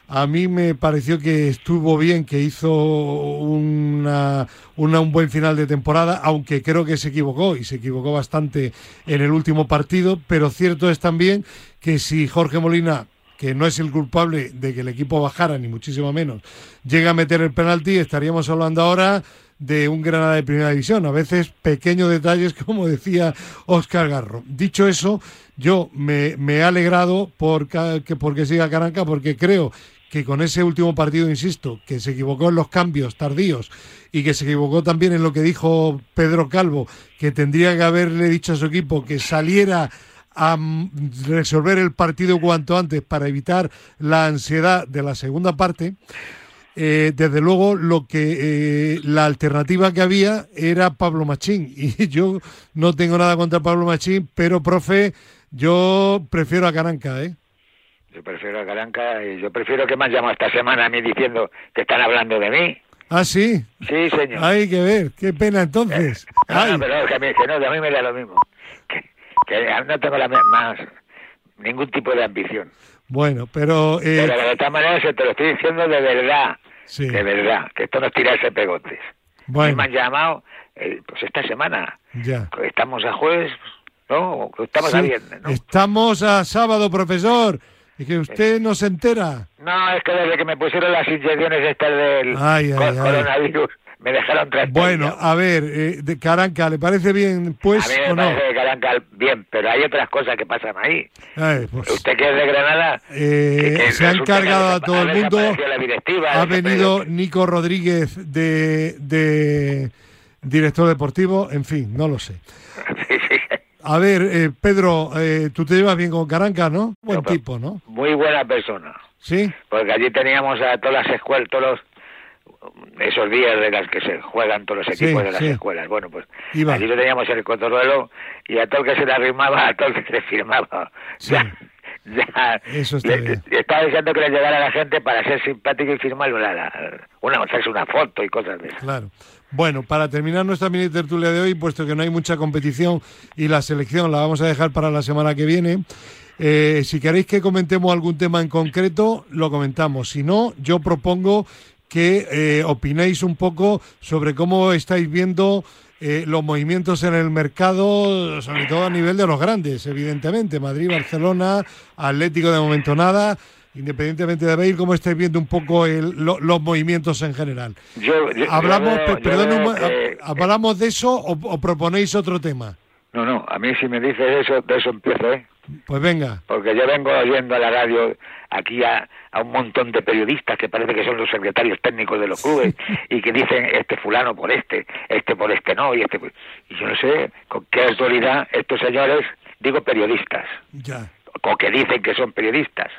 A mí me pareció que estuvo bien, que hizo una, un buen final de temporada, aunque creo que se equivocó y se equivocó bastante en el último partido. Pero cierto es también que si Jorge Molina que no es el culpable de que el equipo bajara, ni muchísimo menos, llega a meter el penalti, estaríamos hablando ahora de un Granada de primera división. A veces pequeños detalles, como decía Oscar Garro. Dicho eso, yo me, he alegrado por que, porque siga Caranca, porque creo que con ese último partido, insisto, que se equivocó en los cambios tardíos y que se equivocó también en lo que dijo Pedro Calvo, que tendría que haberle dicho a su equipo que saliera a resolver el partido cuanto antes para evitar la ansiedad de la segunda parte. Eh, desde luego lo que eh, la alternativa que había era Pablo Machín y yo no tengo nada contra Pablo Machín, pero profe, yo prefiero a Caranca, ¿eh? Yo prefiero a Caranca y yo prefiero que me han llamado esta semana a mí diciendo que están hablando de mí. Ah, sí. Sí, señor. Hay que ver, qué pena entonces. no, pero que a, mí, que no, a mí me da lo mismo. Que, que no tengo la más ningún tipo de ambición. Bueno, pero... Eh... Pero de todas maneras te lo estoy diciendo de verdad. Sí. De verdad, que esto no es tirarse pegotes. Bueno. Me han llamado, eh, pues esta semana. Ya. Estamos a jueves, ¿no? Estamos a viernes, ¿no? Estamos a sábado, profesor. Y que usted no se entera. No, es que desde que me pusieron las inyecciones estas del coronavirus, me dejaron Bueno, a ver, eh, de Caranca, ¿le parece bien, pues, a mí me parece de Caranca bien, pero hay otras cosas que pasan ahí. Pues, usted que es de Granada... Eh, se ha encargado a todo el mundo. ha venido Nico Rodríguez de, de director deportivo, en fin, no lo sé. sí, sí. A ver, eh, Pedro, eh, tú te llevas bien con Caranca, ¿no? Buen tipo, ¿no? Muy buena persona. Sí. Porque allí teníamos a todas las escuelas, todos esos días de las que se juegan todos los equipos de las escuelas. Bueno, pues allí lo teníamos en el cotorruelo y a todo el que se le arrimaba, a todo el que se le firmaba. Sí. Ya, Eso está bien. estaba diciendo que le llegara a la gente para ser simpático y firmar una, una, hacerse una foto y cosas de eso. Claro. Bueno, para terminar nuestra mini tertulia de hoy, puesto que no hay mucha competición y la selección la vamos a dejar para la semana que viene, eh, si queréis que comentemos algún tema en concreto, lo comentamos. Si no, yo propongo que eh, opinéis un poco sobre cómo estáis viendo eh, los movimientos en el mercado, sobre todo a nivel de los grandes, evidentemente. Madrid, Barcelona, Atlético de momento nada independientemente de ver cómo estáis viendo un poco los movimientos en general. hablamos, perdón, ¿hablamos de eso o, proponéis otro tema? No, no, a mí si me dices eso, de eso empiezo, ¿eh? Pues venga. Porque yo vengo oyendo a la radio aquí a, un montón de periodistas que parece que son los secretarios técnicos de los clubes y que dicen este fulano por este, este por este no, y este... Y yo no sé con qué autoridad estos señores, digo periodistas, ya. o que dicen que son periodistas,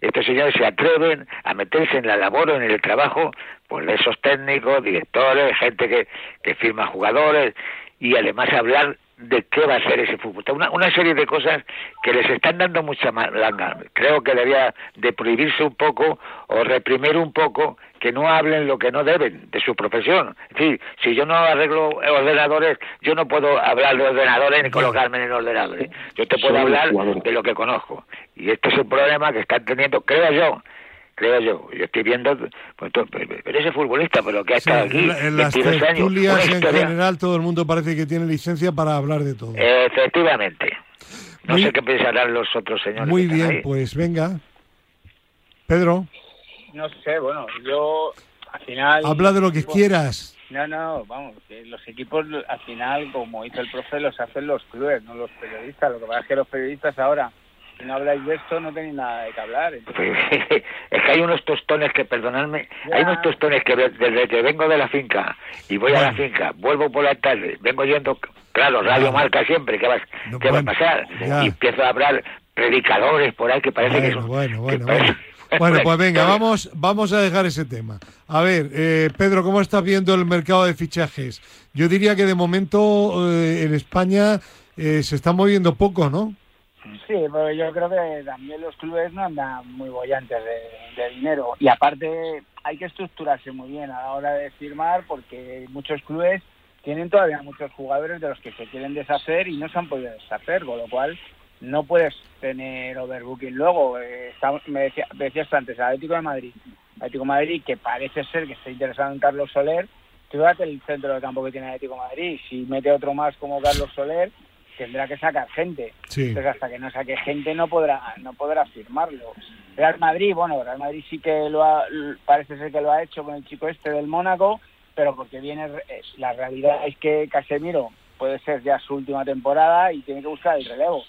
estos señores se atreven a meterse en la labor o en el trabajo pues de esos técnicos, directores, gente que, que firma jugadores y además hablar de qué va a ser ese fútbol. Una, una serie de cosas que les están dando mucha malanga. Creo que debería de prohibirse un poco o reprimir un poco que no hablen lo que no deben de su profesión. Es decir, si yo no arreglo ordenadores, yo no puedo hablar de ordenadores ni colocarme en ordenadores. Yo te puedo hablar de lo que conozco. Y este es un problema que están teniendo, creo yo, creo yo. Yo estoy viendo, pues, pero ese futbolista, pero que ha estado aquí. En, las tertulias en general todo el mundo parece que tiene licencia para hablar de todo. Efectivamente. No sé qué pensarán los otros señores. Muy bien, pues venga. Pedro. No sé, bueno, yo al final... Habla de lo que quieras. No, no, vamos, que los equipos al final, como hizo el profe, los hacen los clubes, no los periodistas. Lo que pasa es que los periodistas ahora si no habláis de esto, no tenéis nada de qué hablar. es que hay unos tostones que, perdonadme, hay unos tostones que desde que vengo de la finca y voy a la finca, vuelvo por la tarde, vengo yendo, claro, Radio Marca siempre, ¿qué, ¿qué va a pasar? Y empiezo a hablar predicadores por ahí que parece que son... Bueno, bueno, bueno. Bueno, pues venga, vamos, vamos a dejar ese tema. A ver, eh, Pedro, ¿cómo estás viendo el mercado de fichajes? Yo diría que de momento eh, en España eh, se está moviendo poco, ¿no? Sí, pero yo creo que también los clubes no andan muy bollantes de, dinero. Y aparte hay que estructurarse muy bien a la hora de firmar porque muchos clubes tienen todavía muchos jugadores de los que se quieren deshacer y no se han podido deshacer, con lo cual no puedes tener overbooking. Luego, eh, me decía, decías antes, Atlético de Madrid. Atlético de Madrid, que parece ser que está interesado en Carlos Soler. Fíjate el centro de campo que tiene Atlético de Madrid. Si mete otro más como Carlos Soler, tendrá que sacar gente. Entonces hasta que no saque gente no podrá no podrá firmarlo. Real Madrid, bueno, Real Madrid sí que lo ha, parece ser que lo ha hecho con el chico este del Mónaco pero porque viene la realidad es que Casemiro puede ser ya su última temporada y tiene que buscar el relevo.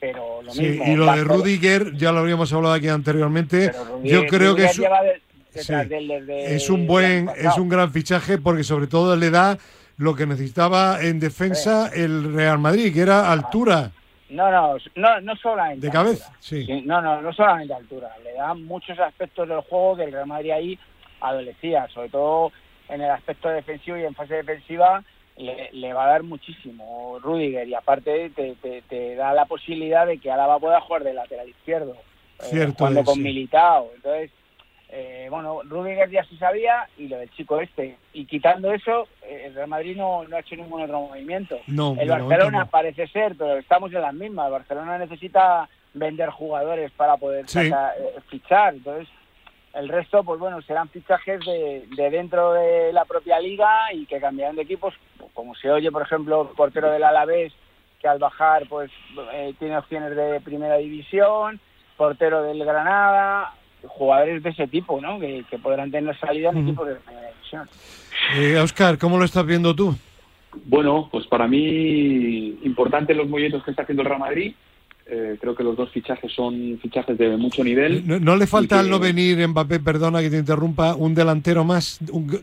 Pero lo mismo, y lo de Rudiger, ya lo habíamos hablado aquí anteriormente, yo creo que es un buen, es un gran fichaje porque sobre todo le da lo que necesitaba en defensa el Real Madrid, que era altura. No, no, no, no solamente. De cabeza, sí. No, no, no solamente altura. Le dan muchos aspectos del juego que el Real Madrid ahí adolecía, sobre todo en el aspecto defensivo y en fase defensiva le, va a dar muchísimo Rudiger y aparte te, te, da la posibilidad de que Álava pueda jugar de lateral izquierdo. Eh, Cierto cuando con Militao. Entonces, eh, bueno, Rudiger ya se sabía y lo del chico este. Y quitando eso, eh, el Real Madrid no, ha hecho ningún otro movimiento. No, el Barcelona parece ser, pero estamos en las mismas. El Barcelona necesita vender jugadores para poder fichar. Entonces, el resto, pues bueno, serán fichajes de, dentro de la propia liga y que cambiarán de equipos, como se oye, por ejemplo, el portero del Alavés, que al bajar pues eh, tiene opciones de primera división, portero del Granada, jugadores de ese tipo, ¿no? Que, podrán tener salida en equipos de primera división. Eh, Oscar, ¿cómo lo estás viendo tú? Bueno, pues para mí importante los movimientos que está haciendo el Real Madrid eh, creo que los dos fichajes son fichajes de mucho nivel. ¿No, le falta al no venir Mbappé, perdona que te interrumpa, un delantero más, un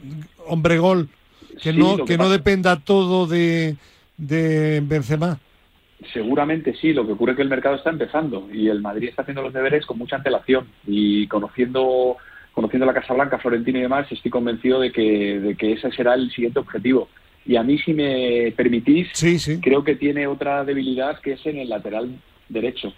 hombre gol, que no que, no dependa todo de, de Benzema? Seguramente sí, lo que ocurre es que el mercado está empezando y el Madrid está haciendo los deberes con mucha antelación y conociendo conociendo la Casa Blanca, Florentino y demás, estoy convencido de que, de que ese será el siguiente objetivo. Y a mí, si me permitís, creo que tiene otra debilidad que es en el lateral derecho.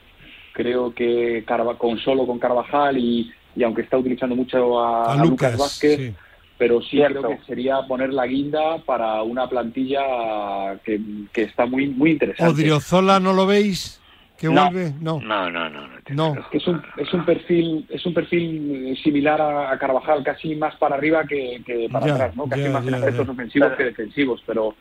Creo que con solo con Carvajal y, aunque está utilizando mucho a, Lucas, Vázquez, pero sí creo que sería poner la guinda para una plantilla que, está muy muy interesante. ¿Odriozola no lo veis? que vuelve no. No no no, no, Es, un, es un perfil es un perfil similar a, Carvajal casi más para arriba que, para atrás no casi más en aspectos ofensivos que defensivos pero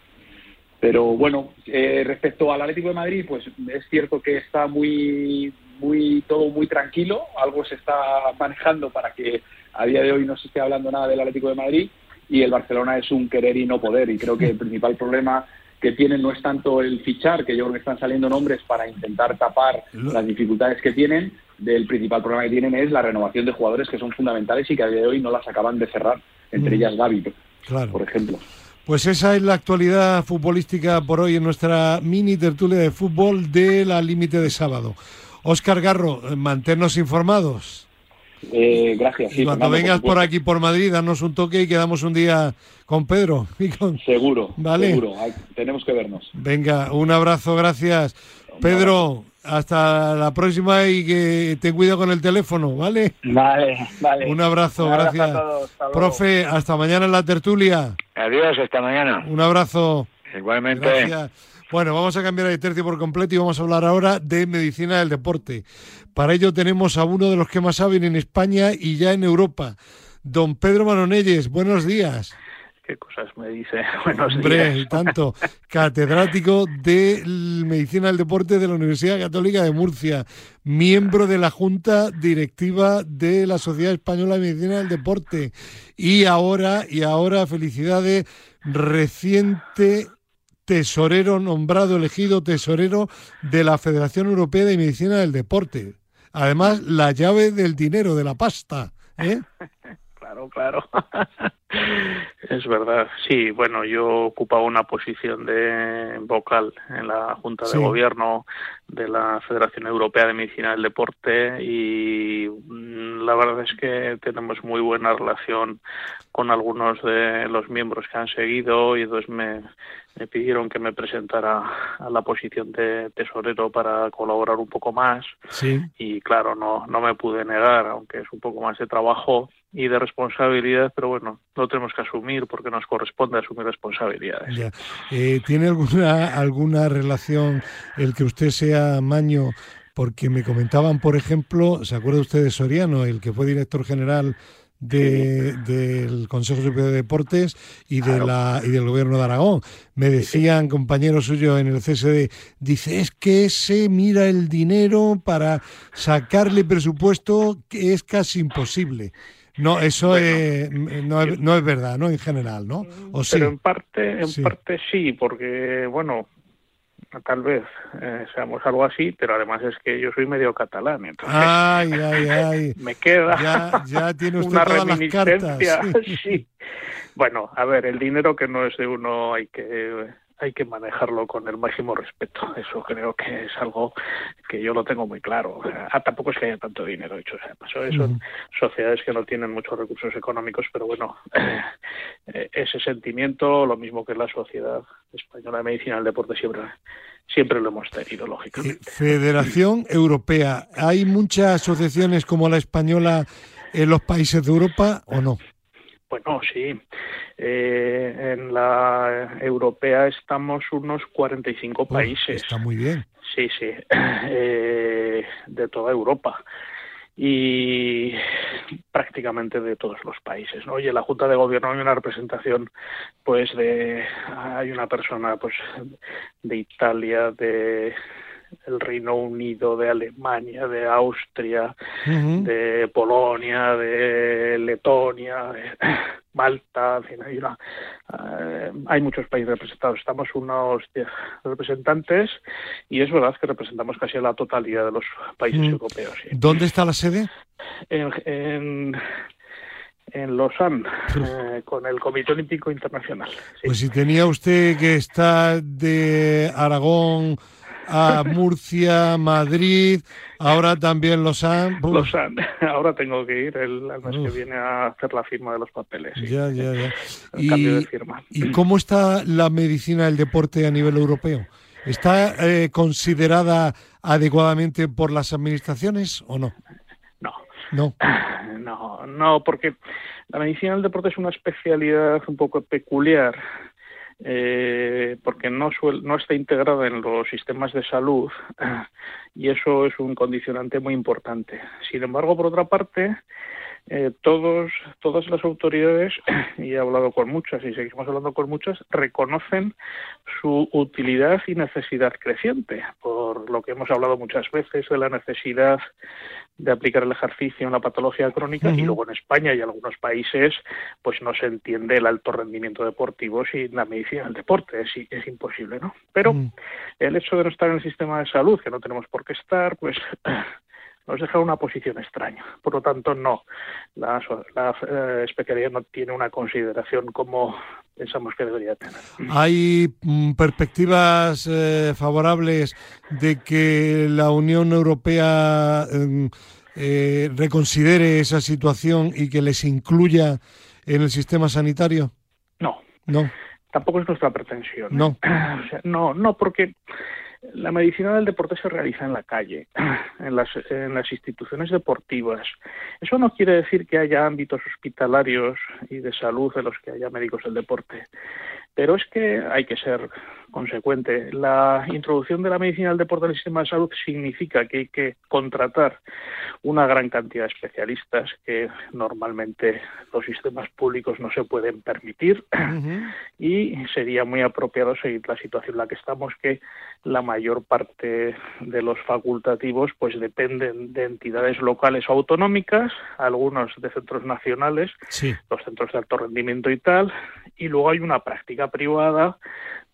pero bueno, eh, respecto al Atlético de Madrid, pues es cierto que está muy, muy, todo muy tranquilo. Algo se está manejando para que a día de hoy no se esté hablando nada del Atlético de Madrid y el Barcelona es un querer y no poder. Y creo que el principal problema que tienen no es tanto el fichar, que yo creo que están saliendo nombres para intentar tapar las dificultades que tienen. El principal problema que tienen es la renovación de jugadores que son fundamentales y que a día de hoy no las acaban de cerrar, entre mm. ellas Gaby, por ejemplo. Pues esa es la actualidad futbolística por hoy en nuestra mini tertulia de fútbol de la límite de sábado. Óscar Garro, manténnos informados. Eh, gracias. y cuando vengas por, aquí por Madrid, danos un toque y quedamos un día con Pedro. Seguro, ¿Vale? seguro. tenemos que vernos. Venga, un abrazo, gracias. Pedro, hasta la próxima y que te cuida con el teléfono, ¿vale? Vale, vale. Un abrazo, gracias. Profe, hasta mañana en la tertulia. Adiós, hasta mañana. Un abrazo. Igualmente. Gracias. Bueno, vamos a cambiar de tercio por completo y vamos a hablar ahora de medicina del deporte. Para ello tenemos a uno de los que más saben en España y ya en Europa, don Pedro Maronelles. Buenos días qué cosas me dice. Buenos Hombre, y tanto. Catedrático de Medicina del Deporte de la Universidad Católica de Murcia, miembro de la Junta Directiva de la Sociedad Española de Medicina del Deporte. Y ahora, y ahora, felicidades, reciente tesorero nombrado, elegido tesorero de la Federación Europea de Medicina del Deporte. Además, la llave del dinero, de la pasta. ¿eh? claro, claro. es verdad. Sí, bueno, yo ocupaba una posición de vocal en la Junta de Gobierno de la Federación Europea de Medicina del Deporte y mm, la verdad es que tenemos muy buena relación con algunos de los miembros que han seguido y entonces me, me pidieron que me presentara a la posición de tesorero para colaborar un poco más. Sí. y claro no no me pude negar aunque es un poco más de trabajo y de responsabilidad pero bueno lo tenemos que asumir porque nos corresponde asumir responsabilidades. Eh, tiene alguna alguna relación el que usted sea maño porque me comentaban por ejemplo se acuerda usted de Soriano el que fue director general del Consejo Superior de Deportes y, de la, y del Gobierno de Aragón. Me decían compañeros suyos en el CSD, dice, es que se mira el dinero para sacarle presupuesto que es casi imposible. No, eso es, no, es, no, es, verdad, ¿no? En general, ¿no? ¿O Pero en parte, en parte sí, porque, bueno, tal vez eh, seamos algo así, pero además es que yo soy medio catalán, entonces ay, ay, ay. me queda ya, ya tiene usted una todas reminiscencia. Las cartas. sí. Bueno, a ver, el dinero que no es de uno hay que hay que manejarlo con el máximo respeto. Eso creo que es algo que yo lo tengo muy claro. Ah, tampoco es que haya tanto dinero, hecho sea, pasó Son sociedades que no tienen muchos recursos económicos, pero bueno, eh, ese sentimiento, lo mismo que la Sociedad Española de Medicina del Deporte, siempre, siempre lo hemos tenido, lógicamente. Federación Europea. ¿Hay muchas asociaciones como la española en los países de Europa o no? Bueno, sí. Eh, en la europea estamos unos 45 países. Está muy bien. Sí, sí. Eh, de toda Europa y prácticamente de todos los países. ¿no? Oye, en la Junta de Gobierno hay una representación, pues de hay una persona, pues de Italia, de el Reino Unido, de Alemania, de Austria, de Polonia, de Letonia, de Malta, en fin, hay, una, eh, hay muchos países representados. Estamos unos representantes y es verdad que representamos casi la totalidad de los países europeos. ¿Dónde está la sede? En, en, en Lausanne, eh, con el Comité Olímpico Internacional. Pues si tenía usted que estar de Aragón a Murcia, Madrid, ahora también Lausanne. Lausanne, ahora tengo que ir el, mes que viene a hacer la firma de los papeles. Ya, ya, ya. El cambio de firma. ¿Y cómo está la medicina del deporte a nivel europeo? ¿Está eh, considerada adecuadamente por las administraciones o no? No. No. No, no, porque la medicina del deporte es una especialidad un poco peculiar eh, porque no, no está integrada en los sistemas de salud y eso es un condicionante muy importante. Sin embargo, por otra parte, eh, todos, todas las autoridades, y he hablado con muchas y seguimos hablando con muchas, reconocen su utilidad y necesidad creciente, por lo que hemos hablado muchas veces de la necesidad de aplicar el ejercicio en la patología crónica y luego en España y algunos países pues no se entiende el alto rendimiento deportivo sin la medicina del deporte, es, es imposible, ¿no? Pero el hecho de no estar en el sistema de salud, que no tenemos por qué estar, pues nos deja una posición extraña. Por lo tanto, no, la, eh, especialidad no tiene una consideración como pensamos que debería tener. ¿Hay mm, perspectivas eh, favorables de que la Unión Europea em, eh, reconsidere esa situación y que les incluya en el sistema sanitario? No. No. Tampoco es nuestra pretensión. No. no, no, porque la medicina del deporte se realiza en la calle, en las, en las instituciones deportivas. Eso no quiere decir que haya ámbitos hospitalarios y de salud en los que haya médicos del deporte. Pero es que hay que ser consecuente. La introducción de la medicina del deporte en el sistema de salud significa que hay que contratar una gran cantidad de especialistas que normalmente los sistemas públicos no se pueden permitir. Y sería muy apropiado seguir la situación en la que estamos, que la mayor parte de los facultativos pues dependen de entidades locales o autonómicas, algunos de centros nacionales, los centros de alto rendimiento y tal, y luego hay una práctica privada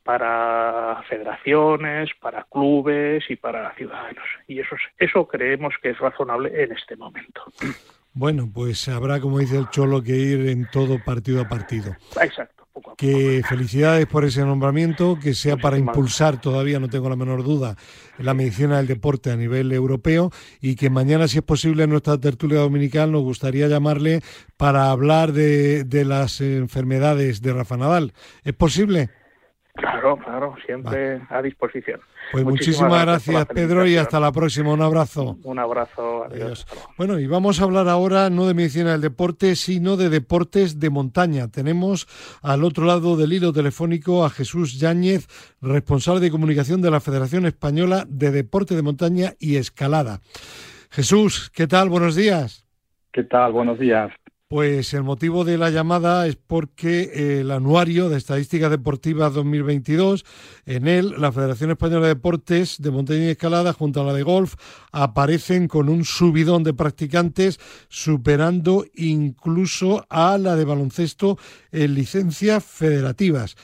para federaciones, para clubes y para ciudadanos. Y eso, eso creemos que es razonable en este momento. Bueno, pues habrá, como dice el Cholo, que ir en todo partido a partido. Exacto. Que felicidades por ese nombramiento, que sea para impulsar, todavía no tengo la menor duda, la medicina del deporte a nivel europeo y que mañana, si es posible, en nuestra tertulia dominical nos gustaría llamarle para hablar de, de las enfermedades de Rafa Nadal. ¿Es posible? Claro, claro, siempre a disposición. Pues muchísimas, gracias, Pedro, y hasta la próxima. Un abrazo. Un abrazo, adiós. Bueno, y vamos a hablar ahora no de medicina del deporte, sino de deportes de montaña. Tenemos al otro lado del hilo telefónico a Jesús Yáñez, responsable de comunicación de la Federación Española de Deporte de Montaña y Escalada. Jesús, ¿qué tal? Buenos días. ¿Qué tal? Buenos días. Pues el motivo de la llamada es porque el anuario de Estadísticas Deportivas 2022, en él la Federación Española de Deportes de Montaña y Escalada junto a la de Golf aparecen con un subidón de practicantes superando incluso a la de baloncesto en licencias federativas.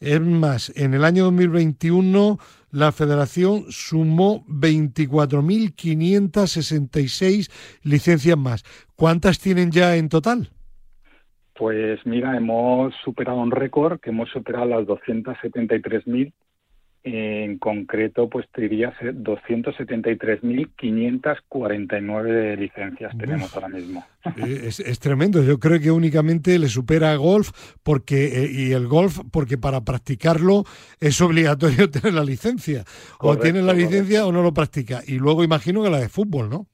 Es más, en el año 2021 la federación sumó 24.566 licencias más. ¿Cuántas tienen ya en total? Pues mira, hemos superado un récord, que hemos superado las 273.000 en concreto, pues te diría 273.549 licencias tenemos ahora mismo. Es, tremendo. Yo creo que únicamente le supera a golf porque eh, y el golf porque para practicarlo es obligatorio tener la licencia. o tiene la licencia o no lo practica. Y luego imagino que la de fútbol, ¿no?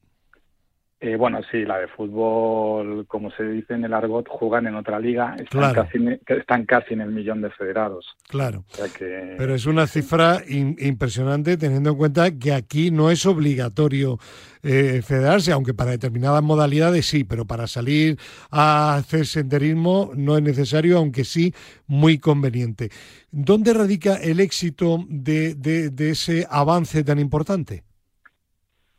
Eh, bueno, sí, la de fútbol, como se dice en el argot, juegan en otra liga, están, casi, están casi en el millón de federados. Claro. Pero es una cifra impresionante teniendo en cuenta que aquí no es obligatorio eh, federarse, aunque para determinadas modalidades sí, pero para salir a hacer senderismo no es necesario, aunque sí muy conveniente. ¿Dónde radica el éxito de ese avance tan importante?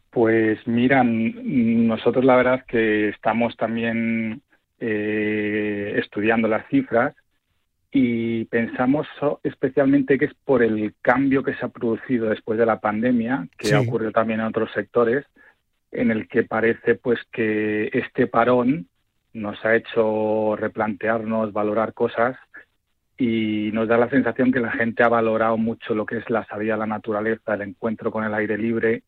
Pues mira, nosotros la verdad que estamos también eh, estudiando las cifras y pensamos especialmente que es por el cambio que se ha producido después de la pandemia, que ha ocurrido también en otros sectores, en el que parece pues que este parón nos ha hecho replantearnos, valorar cosas y nos da la sensación que la gente ha valorado mucho lo que es la salida a la naturaleza, el encuentro con el aire libre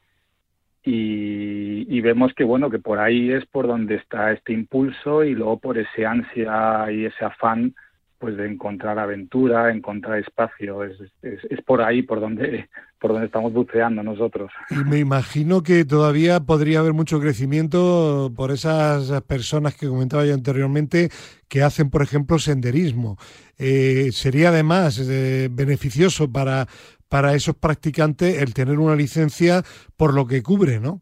y, vemos que bueno que por ahí es por donde está este impulso y luego por ese ansia y ese afán pues de encontrar aventura, encontrar espacio, es, es, por ahí por donde por donde estamos buceando nosotros. Y me imagino que todavía podría haber mucho crecimiento por esas personas que comentaba yo anteriormente que hacen, por ejemplo, senderismo. Eh, sería además eh, beneficioso para, para esos practicantes el tener una licencia por lo que cubre, ¿no?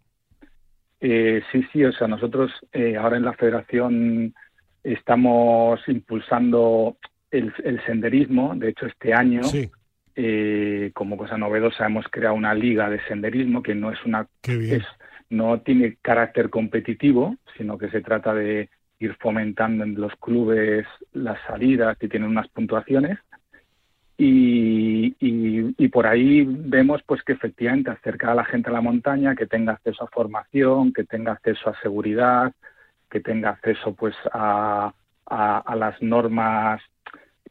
Eh, sí, sí, o sea, nosotros eh, ahora en la federación estamos impulsando el, senderismo, de hecho este año, eh, como cosa novedosa, hemos creado una liga de senderismo que no es una... Es, no tiene carácter competitivo, sino que se trata de ir fomentando en los clubes las salidas que tienen unas puntuaciones y, y, por ahí vemos pues que efectivamente acercar a la gente a la montaña, que tenga acceso a formación, que tenga acceso a seguridad, que tenga acceso pues a, a las normas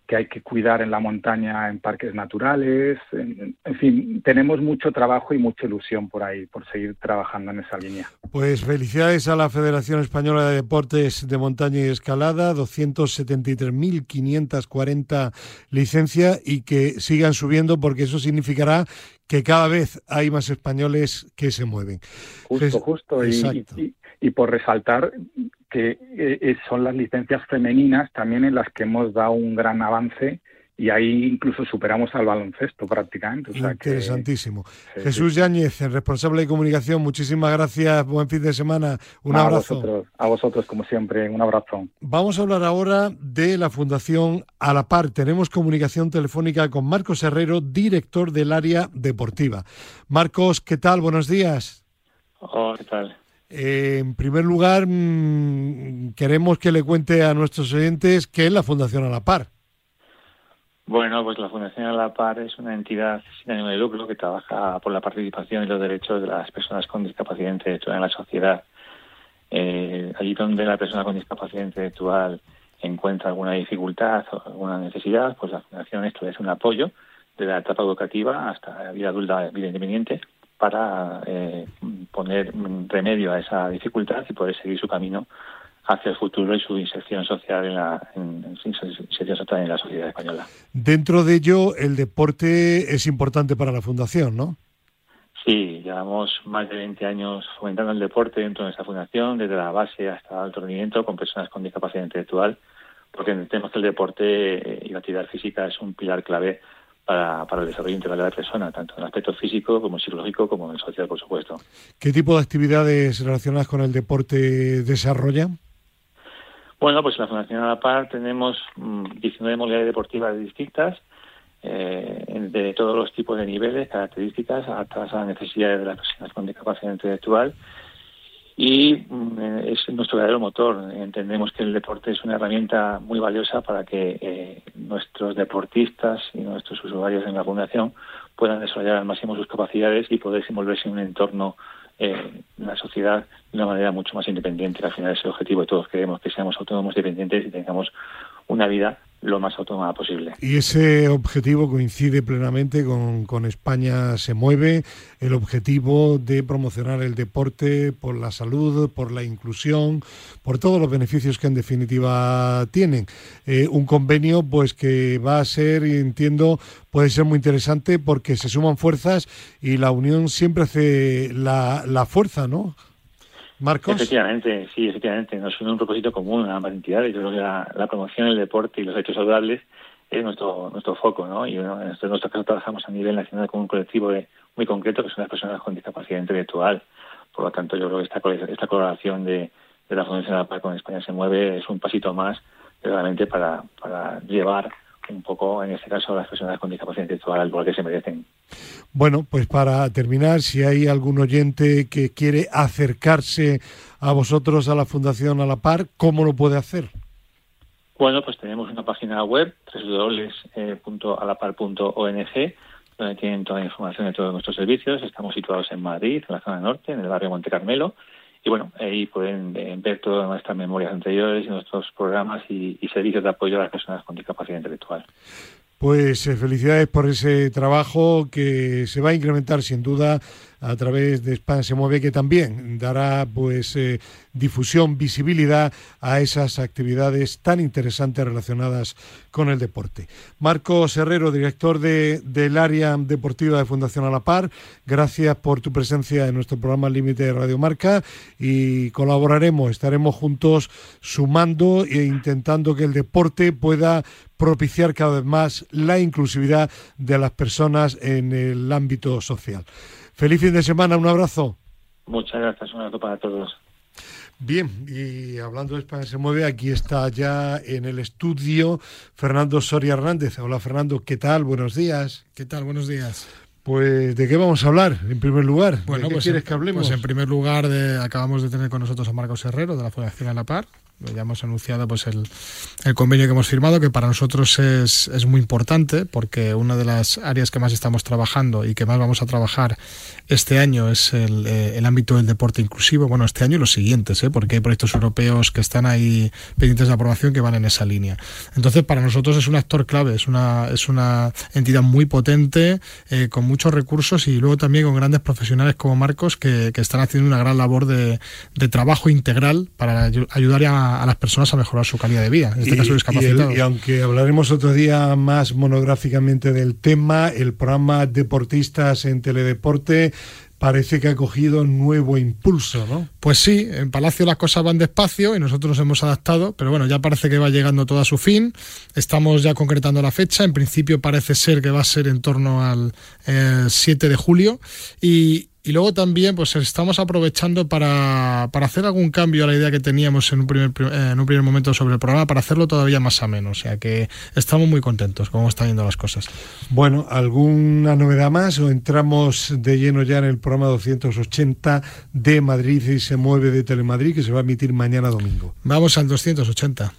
que hay que cuidar en la montaña, en parques naturales. En, fin, tenemos mucho trabajo y mucha ilusión por ahí, por seguir trabajando en esa línea. Pues felicidades a la Federación Española de Deportes de Montaña y Escalada, 273.540 licencias y que sigan subiendo porque eso significará que cada vez hay más españoles que se mueven. Justo, justo. y, y por resaltar que eh, son las licencias femeninas también en las que hemos dado un gran avance y ahí incluso superamos al baloncesto prácticamente. Interesantísimo. Jesús Yáñez, el responsable de comunicación, muchísimas gracias, buen fin de semana, un abrazo. Vosotros, a vosotros, como siempre, un abrazo. Vamos a hablar ahora de la Fundación A la Par. Tenemos comunicación telefónica con Marcos Herrero, director del área deportiva. Marcos, ¿qué tal? Buenos días. Hola, ¿qué tal? Eh, en primer lugar, mm, queremos que le cuente a nuestros oyentes qué es la Fundación A la Par. Bueno, pues la Fundación A la Par es una entidad sin ánimo de lucro que trabaja por la participación y los derechos de las personas con discapacidad intelectual en la sociedad. Eh, allí donde la persona con discapacidad intelectual encuentra alguna dificultad o alguna necesidad, pues la Fundación esto es un apoyo de la etapa educativa hasta la vida adulta, vida independiente, para eh, poner remedio a esa dificultad y poder seguir su camino hacia el futuro y su inserción social en la, inserción social en la sociedad española. Dentro de ello, el deporte es importante para la Fundación, ¿no? Sí, llevamos más de 20 años fomentando el deporte dentro de esa fundación, desde la base hasta el alto rendimiento, con personas con discapacidad intelectual, porque entendemos que el deporte eh, y la actividad física es un pilar clave para, para, el desarrollo integral de la persona, tanto en el aspecto físico como psicológico como en el social, por supuesto. ¿Qué tipo de actividades relacionadas con el deporte desarrollan? Bueno, pues en la Fundación a la Par tenemos 19 mm, modalidades deportivas distintas, eh, de todos los tipos de niveles, características, adaptadas a las necesidades de las personas con discapacidad intelectual. Y mm, es nuestro verdadero motor. Entendemos que el deporte es una herramienta muy valiosa para que eh, nuestros deportistas y nuestros usuarios en la Fundación puedan desarrollar al máximo sus capacidades y poder desenvolverse en un entorno eh, la sociedad de una manera mucho más independiente, al final es el objetivo de todos. Queremos que seamos autónomos, dependientes y tengamos una vida lo más autónoma posible. Y ese objetivo coincide plenamente con, con, España se mueve, el objetivo de promocionar el deporte por la salud, por la inclusión, por todos los beneficios que en definitiva tienen. Eh, un convenio pues que va a ser, entiendo, puede ser muy interesante porque se suman fuerzas y la unión siempre hace la, la fuerza, ¿no? Marcos. Efectivamente, sí, efectivamente. Nos une un propósito común a ambas entidades. Yo creo que la, promoción del deporte y los hechos saludables es nuestro nuestro foco, ¿no? Y bueno, en nuestro caso trabajamos a nivel nacional con un colectivo muy concreto que son las personas con discapacidad intelectual. Por lo tanto, yo creo que esta, esta colaboración de, la Fundación de la Paz con España se mueve es un pasito más realmente para, para llevar un poco, en este caso, las personas con discapacidad intelectual al lugar que se merecen. Bueno, pues para terminar, si hay algún oyente que quiere acercarse a vosotros, a la Fundación a la Par, ¿cómo lo puede hacer? Bueno, pues tenemos una página web, www.alapar.ong, donde tienen toda la información de todos nuestros servicios. Estamos situados en Madrid, en la zona norte, en el barrio Monte Carmelo. Y bueno, ahí pueden eh, ver todas nuestras memorias anteriores y nuestros programas y servicios de apoyo a las personas con discapacidad intelectual. Pues eh, felicidades por ese trabajo que se va a incrementar sin duda a través de España se mueve que también dará pues eh, difusión, visibilidad a esas actividades tan interesantes relacionadas con el deporte. Marcos Herrero, director de, del área deportiva de Fundación A la Par, gracias por tu presencia en nuestro programa Límite de Radio Marca y colaboraremos, estaremos juntos sumando e intentando que el deporte pueda propiciar cada vez más la inclusividad de las personas en el ámbito social. Feliz fin de semana, un abrazo. Muchas gracias, un abrazo para todos. Bien, y hablando de España se mueve, aquí está ya en el estudio Fernando Soria Hernández. Hola Fernando, ¿qué tal? Buenos días. ¿Qué tal? Buenos días. Pues, ¿de qué vamos a hablar en primer lugar? Bueno, ¿De qué pues, quieres que hablemos? Pues en primer lugar, acabamos de tener con nosotros a Marcos Herrero de la Fundación A la Par, ya hemos anunciado pues el, el, convenio que hemos firmado, que para nosotros es, es, muy importante, porque una de las áreas que más estamos trabajando y que más vamos a trabajar este año es el, eh, el ámbito del deporte inclusivo. Bueno, este año y los siguientes, ¿eh? porque hay proyectos europeos que están ahí pendientes de aprobación que van en esa línea. Entonces, para nosotros es un actor clave, es una, es una entidad muy potente, eh, con muchos recursos y luego también con grandes profesionales como Marcos que, que están haciendo una gran labor de, de trabajo integral para ayudar a a, las personas a mejorar su calidad de vida, en este caso discapacitados. Y, aunque hablaremos otro día más monográficamente del tema, el programa Deportistas en Teledeporte parece que ha cogido nuevo impulso, ¿no? Pues sí, en Palacio las cosas van despacio y nosotros nos hemos adaptado, pero bueno, ya parece que va llegando todo a su fin. Estamos ya concretando la fecha. En principio parece ser que va a ser en torno al 7 eh, de julio y, y luego también pues estamos aprovechando para, para, hacer algún cambio a la idea que teníamos en un, primer, en un primer momento sobre el programa para hacerlo todavía más ameno. O sea que estamos muy contentos con cómo están yendo las cosas. Bueno, ¿alguna novedad más o entramos de lleno ya en el programa 280 de Madrid y se mueve de Telemadrid que se va a emitir mañana domingo? Vamos al 280.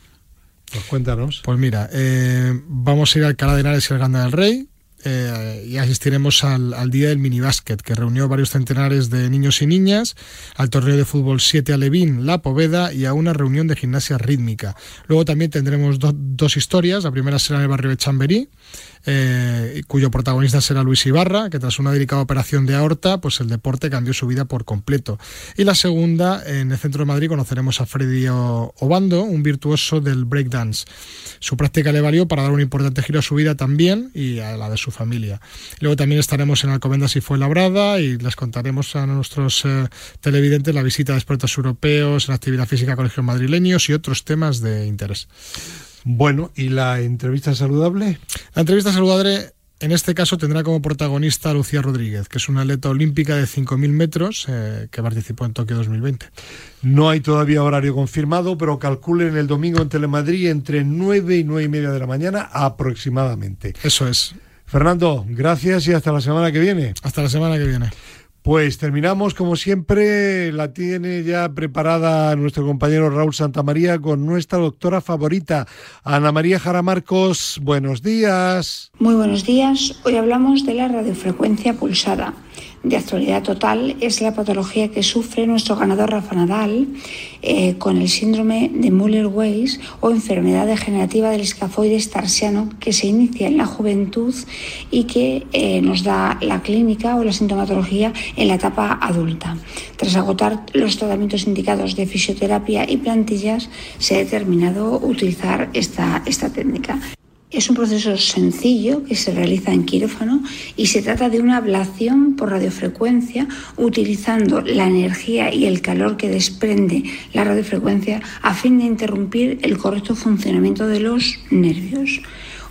Pues cuéntanos. Pues mira, eh, vamos a ir al Alcalá de Henares y al Ganda del Rey, eh, y asistiremos al, al, Día del Minibásquet, que reunió varios centenares de niños y niñas, al torneo de fútbol 7 Alevín, La Poveda y a una reunión de gimnasia rítmica. Luego también tendremos dos historias. La primera será en el barrio de Chamberí, eh, cuyo protagonista será Luis Ibarra, que tras una delicada operación de aorta, pues el deporte cambió su vida por completo. Y la segunda, en el centro de Madrid, conoceremos a Freddy Obando, un virtuoso del breakdance. Su práctica le valió para dar un importante giro a su vida también y a la de su familia. Luego también estaremos en Alcobendas y Labrada y les contaremos a nuestros eh, televidentes la visita de expertos europeos, la actividad física colegios madrileños y otros temas de interés. Bueno, ¿y la entrevista saludable? La entrevista saludable En este caso tendrá como protagonista a Lucía Rodríguez, que es una atleta olímpica de 5.000 metros eh, que participó en Tokio 2020. No hay todavía horario confirmado, pero calculen el domingo en Telemadrid entre 9 y 9 y media de la mañana aproximadamente. Eso es. Fernando, gracias y hasta la semana que viene. Hasta la semana que viene. Pues terminamos, como siempre, la tiene ya preparada nuestro compañero Raúl Santamaría con nuestra doctora favorita, Ana María Jara Marcos. Buenos días. Muy buenos días. Hoy hablamos de la radiofrecuencia pulsada de actualidad total es la patología que sufre nuestro ganador Rafa Nadal eh, con el síndrome de Müller-Weiss o enfermedad degenerativa del escafoides tarsiano que se inicia en la juventud y que eh, nos da la clínica o la sintomatología en la etapa adulta. Tras agotar los tratamientos indicados de fisioterapia y plantillas, se ha determinado utilizar esta, esta técnica. Es un proceso sencillo que se realiza en quirófano y se trata de una ablación por radiofrecuencia utilizando la energía y el calor que desprende la radiofrecuencia a fin de interrumpir el correcto funcionamiento de los nervios.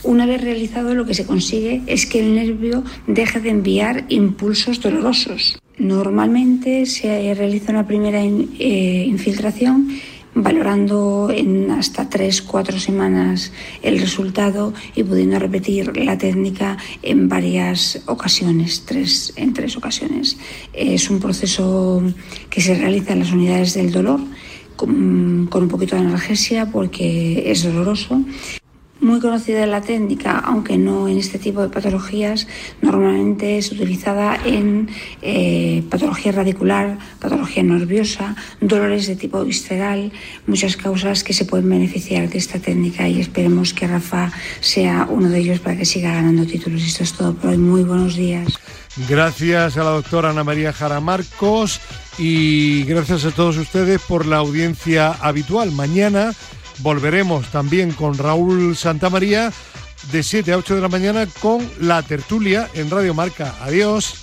Una vez realizado lo que se consigue es que el nervio deje de enviar impulsos dolorosos. Normalmente se realiza una primera eh, infiltración valorando en hasta tres, cuatro semanas el resultado y pudiendo repetir la técnica en varias ocasiones, tres, en tres ocasiones. Es un proceso que se realiza en las unidades del dolor con, con un poquito de analgesia porque es doloroso muy conocida la técnica, aunque no en este tipo de patologías, normalmente es utilizada en eh, patología radicular, patología nerviosa, dolores de tipo visceral, muchas causas que se pueden beneficiar de esta técnica y esperemos que Rafa sea uno de ellos para que siga ganando títulos. Esto es todo por hoy. Muy buenos días. Gracias a la doctora Ana María Jara Marcos y gracias a todos ustedes por la audiencia habitual. Mañana volveremos también con Raúl Santamaría de 7 a 8 de la mañana con La Tertulia en Radio Marca. Adiós.